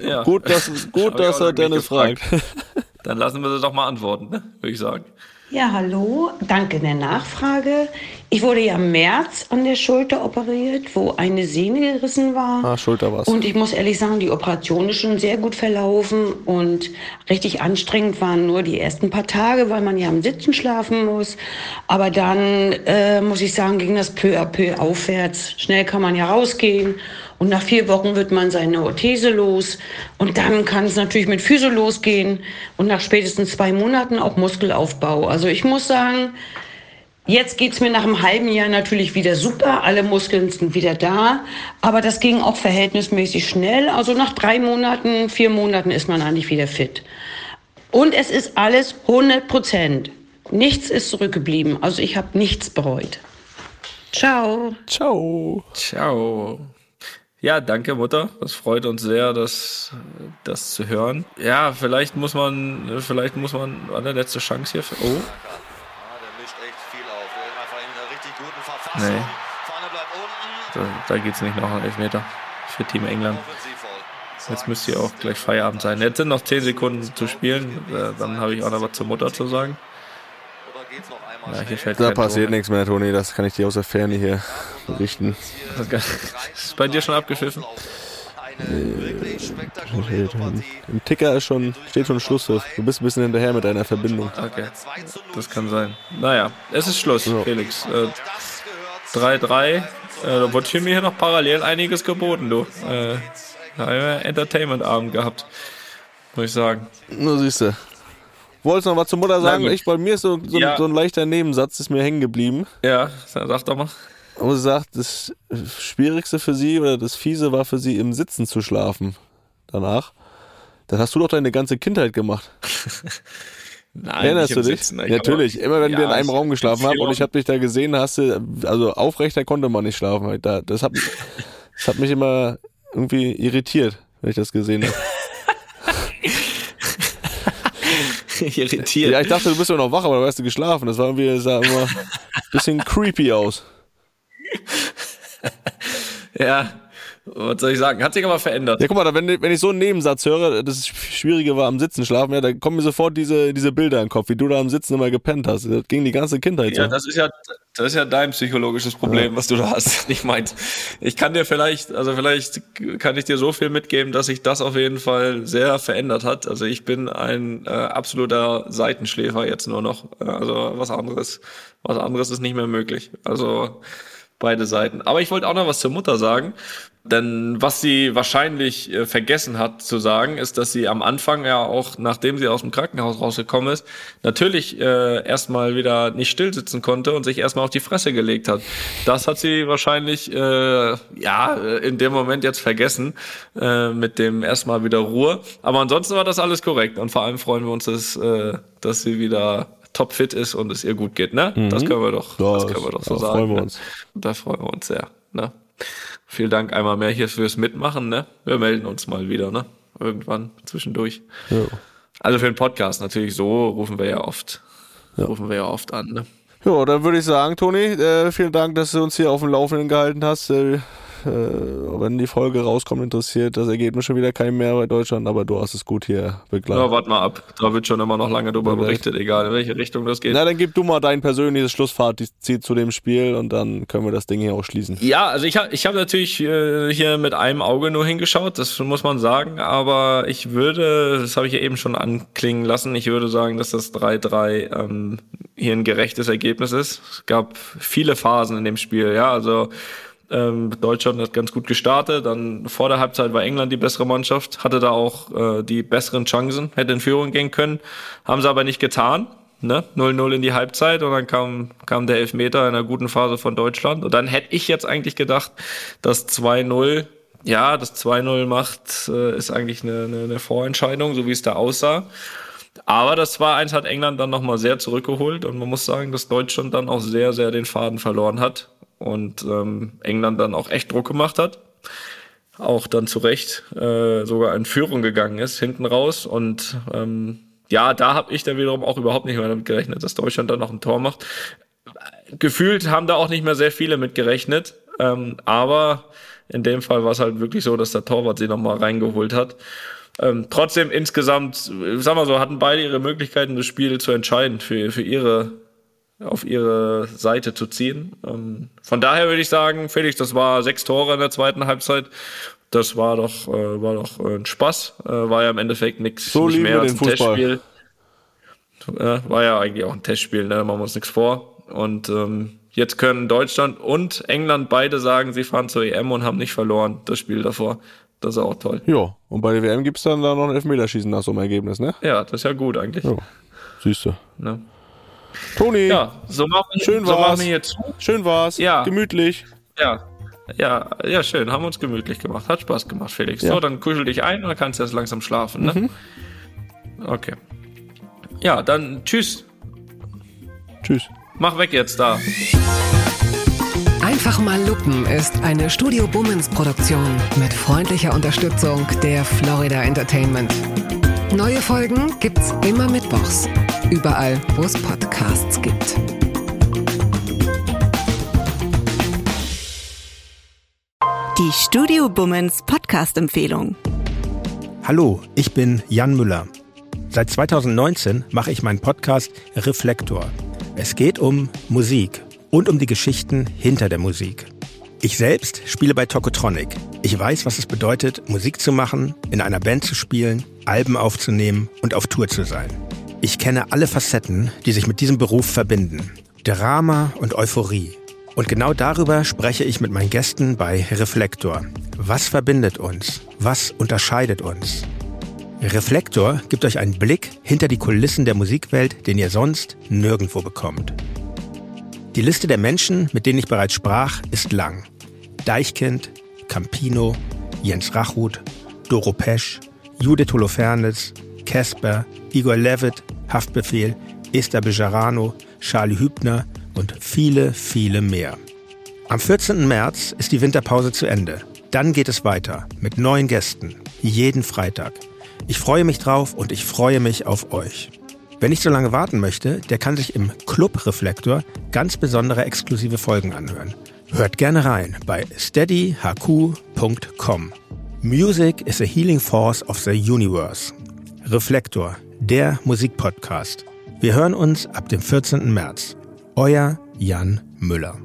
Ja. Gut, dass, <laughs> gut, dass er Dennis gefragt. fragt. <laughs> Dann lassen wir sie doch mal antworten, ne? würde ich sagen. Ja, hallo, danke der Nachfrage. Ich wurde ja im März an der Schulter operiert, wo eine Sehne gerissen war. Ah, Schulter war's. Und ich muss ehrlich sagen, die Operation ist schon sehr gut verlaufen und richtig anstrengend waren nur die ersten paar Tage, weil man ja am Sitzen schlafen muss. Aber dann, äh, muss ich sagen, ging das peu à peu aufwärts. Schnell kann man ja rausgehen. Und nach vier Wochen wird man seine Orthese los. Und dann kann es natürlich mit Physio losgehen. Und nach spätestens zwei Monaten auch Muskelaufbau. Also ich muss sagen, Jetzt geht's mir nach einem halben Jahr natürlich wieder super. Alle Muskeln sind wieder da. Aber das ging auch verhältnismäßig schnell. Also nach drei Monaten, vier Monaten ist man eigentlich wieder fit. Und es ist alles 100 Prozent. Nichts ist zurückgeblieben. Also ich habe nichts bereut. Ciao. Ciao. Ciao. Ja, danke Mutter. Das freut uns sehr, das, das zu hören. Ja, vielleicht muss man, vielleicht muss man eine letzte Chance hier. Für, oh, Ja, der mischt echt viel auf. Der ist einfach in einer richtig guten Verfassung. Nee. Vorne bleibt unten. da, da geht's nicht noch einen Elfmeter für Team England. Jetzt müsste hier auch gleich Feierabend sein. Jetzt sind noch 10 Sekunden zu spielen. Äh, Dann habe ich auch noch was zur Mutter zu sagen. Oder geht's noch einmal Ja, hier fällt Da Tor passiert mehr. nichts mehr, Toni. Das kann ich dir aus der Ferne hier berichten. <laughs> Ist bei dir schon spektakuläre Partie. Im Ticker ist schon, steht schon Schlusspfiff. Du bist ein bisschen hinterher mit deiner Verbindung. Okay, 2 zu 0. das kann sein. Naja, es ist Schluss, Ja. Felix. Äh, Das gehört 3-3. Äh, da wurde hier mir hier noch parallel einiges geboten, du. Äh, da haben wir Entertainment-Abend gehabt. Muss ich sagen. Nur siehst du. Wolltest du noch was zur Mutter sagen? Ich, bei mir ist so, so, Ja. so ein leichter Nebensatz ist mir hängen geblieben. Ja, sag doch mal. Wo sie sagt, das Schwierigste für sie oder das Fiese war für sie im Sitzen zu schlafen. Danach. Das hast du doch deine ganze Kindheit gemacht. <laughs> Nein, Erinnerst nicht du dich? Sitzen. Ich Ja, Natürlich. Immer wenn wir in Ja, einem Raum geschlafen haben und ich habe dich da gesehen, hast du, also aufrechter konnte man nicht schlafen. Da- Das hat, <laughs> das hat mich immer irgendwie irritiert, wenn ich das gesehen habe. <laughs> <laughs> irritiert. Ja, ich dachte, du bist ja noch wach, aber du hast du geschlafen. Das war irgendwie, das sah immer ein bisschen creepy aus. <laughs> Ja, was soll ich sagen? Hat sich aber verändert. Ja, guck mal, wenn, wenn ich so einen Nebensatz höre, das Schwierige war am Sitzen schlafen, ja, da kommen mir sofort diese, diese Bilder in den Kopf, wie du da am Sitzen immer gepennt hast. Das ging die ganze Kindheit Ja, so. das ist ja, das ist ja dein psychologisches Problem, was du da hast, <laughs> nicht meins. Ich kann dir vielleicht, also vielleicht kann ich dir so viel mitgeben, dass sich das auf jeden Fall sehr verändert hat. Also ich bin ein äh, absoluter Seitenschläfer jetzt nur noch. Äh, Also was anderes, was anderes ist nicht mehr möglich. Also beide Seiten. Aber ich wollte auch noch was zur Mutter sagen. Denn was sie wahrscheinlich äh, vergessen hat zu sagen, ist, dass sie am Anfang ja auch, nachdem sie aus dem Krankenhaus rausgekommen ist, natürlich äh, erstmal wieder nicht still sitzen konnte und sich erstmal auf die Fresse gelegt hat. Das hat sie wahrscheinlich äh, ja äh, in dem Moment jetzt vergessen äh, mit dem erstmal wieder Ruhe. Aber ansonsten war das alles korrekt und vor allem freuen wir uns, dass, äh, dass sie wieder topfit ist und es ihr gut geht. Ne? Das können wir doch, Ja, das können wir doch so da sagen. freuen wir ne? uns. Da freuen wir uns sehr. Ne? Vielen Dank einmal mehr hier fürs Mitmachen. Ne? Wir melden uns mal wieder, ne? Irgendwann zwischendurch. Ja. Also für den Podcast natürlich so rufen wir ja oft, rufen wir ja oft an. Ne? Ja, dann würde ich sagen, Toni, äh, vielen Dank, dass du uns hier auf dem Laufenden gehalten hast. Äh, wenn die Folge rauskommt, interessiert das Ergebnis schon wieder keinen mehr bei Deutschland, aber du hast es gut hier begleitet. Ja, warte mal ab. Da wird schon immer noch lange drüber berichtet, egal in welche Richtung das geht. Na, dann gib du mal dein persönliches Schlussfazit zu dem Spiel und dann können wir das Ding hier auch schließen. Ja, also ich habe ich hab natürlich äh, hier mit einem Auge nur hingeschaut, das muss man sagen, aber ich würde, das habe ich ja eben schon anklingen lassen, ich würde sagen, dass das 3-3 ähm, hier ein gerechtes Ergebnis ist. Es gab viele Phasen in dem Spiel, ja, also ähm, Deutschland hat ganz gut gestartet, dann vor der Halbzeit war England die bessere Mannschaft, hatte da auch äh, die besseren Chancen, hätte in Führung gehen können, haben sie aber nicht getan. Ne? 0-0 in die Halbzeit und dann kam, kam der Elfmeter in einer guten Phase von Deutschland. Und dann hätte ich jetzt eigentlich gedacht, dass 2-0, ja, das 2-0 macht, äh, ist eigentlich eine, eine, eine Vorentscheidung, so wie es da aussah. Aber das 2-1 hat England dann nochmal sehr zurückgeholt und man muss sagen, dass Deutschland dann auch sehr, sehr den Faden verloren hat und ähm, England dann auch echt Druck gemacht hat. Auch dann zu Recht äh, sogar in Führung gegangen ist, hinten raus. Und ähm, ja, da habe ich dann wiederum auch überhaupt nicht mehr damit gerechnet, dass Deutschland dann noch ein Tor macht. Gefühlt haben da auch nicht mehr sehr viele mit gerechnet. Ähm, aber in dem Fall war es halt wirklich so, dass der Torwart sie nochmal reingeholt hat. Ähm, trotzdem insgesamt, sag mal so, hatten beide ihre Möglichkeiten, das Spiel zu entscheiden, für, für ihre, auf ihre Seite zu ziehen. Ähm, von daher würde ich sagen, Felix, das war sechs Tore in der zweiten Halbzeit. Das war doch, äh, war doch ein Spaß. Äh, war ja im Endeffekt nichts So nicht mehr als ein Fußball. Testspiel. Äh, war ja eigentlich auch ein Testspiel, ne? machen wir uns nichts vor. Und ähm, jetzt können Deutschland und England beide sagen, sie fahren zur EM und haben nicht verloren, das Spiel davor. Das ist auch toll. Ja, und bei der WM gibt's dann da noch ein Elfmeterschießen nach so einem Ergebnis, ne? Ja, das ist ja gut eigentlich. Ja, siehst du. Ne? Toni, Ja, so machen wir, Schön so war's. machen wir jetzt. schön war's. Ja. Gemütlich. Ja. Ja, ja, schön. Haben wir uns gemütlich gemacht. Hat Spaß gemacht, Felix. Ja. So, dann kuschel dich ein und dann kannst du jetzt langsam schlafen, ne? Mhm. Okay. Ja, dann tschüss. Tschüss. Mach weg jetzt da. Einfach mal lupen ist eine Studio Bummens Produktion mit freundlicher Unterstützung der Florida Entertainment. Neue Folgen gibt's immer mittwochs. Überall, wo es Podcasts gibt. Die Studio Bummens Podcast-Empfehlung. Hallo, ich bin Jan Müller. Seit 2019 mache ich meinen Podcast Reflektor. Es geht um Musik und um die Geschichten hinter der Musik. Ich selbst spiele bei Tokotronic. Ich weiß, was es bedeutet, Musik zu machen, in einer Band zu spielen, Alben aufzunehmen und auf Tour zu sein. Ich kenne alle Facetten, die sich mit diesem Beruf verbinden. Drama und Euphorie. Und genau darüber spreche ich mit meinen Gästen bei Reflektor. Was verbindet uns? Was unterscheidet uns? Reflektor gibt euch einen Blick hinter die Kulissen der Musikwelt, den ihr sonst nirgendwo bekommt. Die Liste der Menschen, mit denen ich bereits sprach, ist lang. Deichkind, Campino, Jens Rachut, Doro Pesch, Judith Holofernes, Casper, Igor Levitt, Haftbefehl, Esther Bejarano, Charlie Hübner und viele, viele mehr. Am 14. März ist die Winterpause zu Ende. Dann geht es weiter mit neuen Gästen, jeden Freitag. Ich freue mich drauf und ich freue mich auf euch. Wer nicht so lange warten möchte, der kann sich im Club Reflektor ganz besondere exklusive Folgen anhören. Hört gerne rein bei steadyhq.com. Music is a healing force of the universe. Reflektor, der Musikpodcast. Wir hören uns ab dem 14. März. Euer Jan Müller.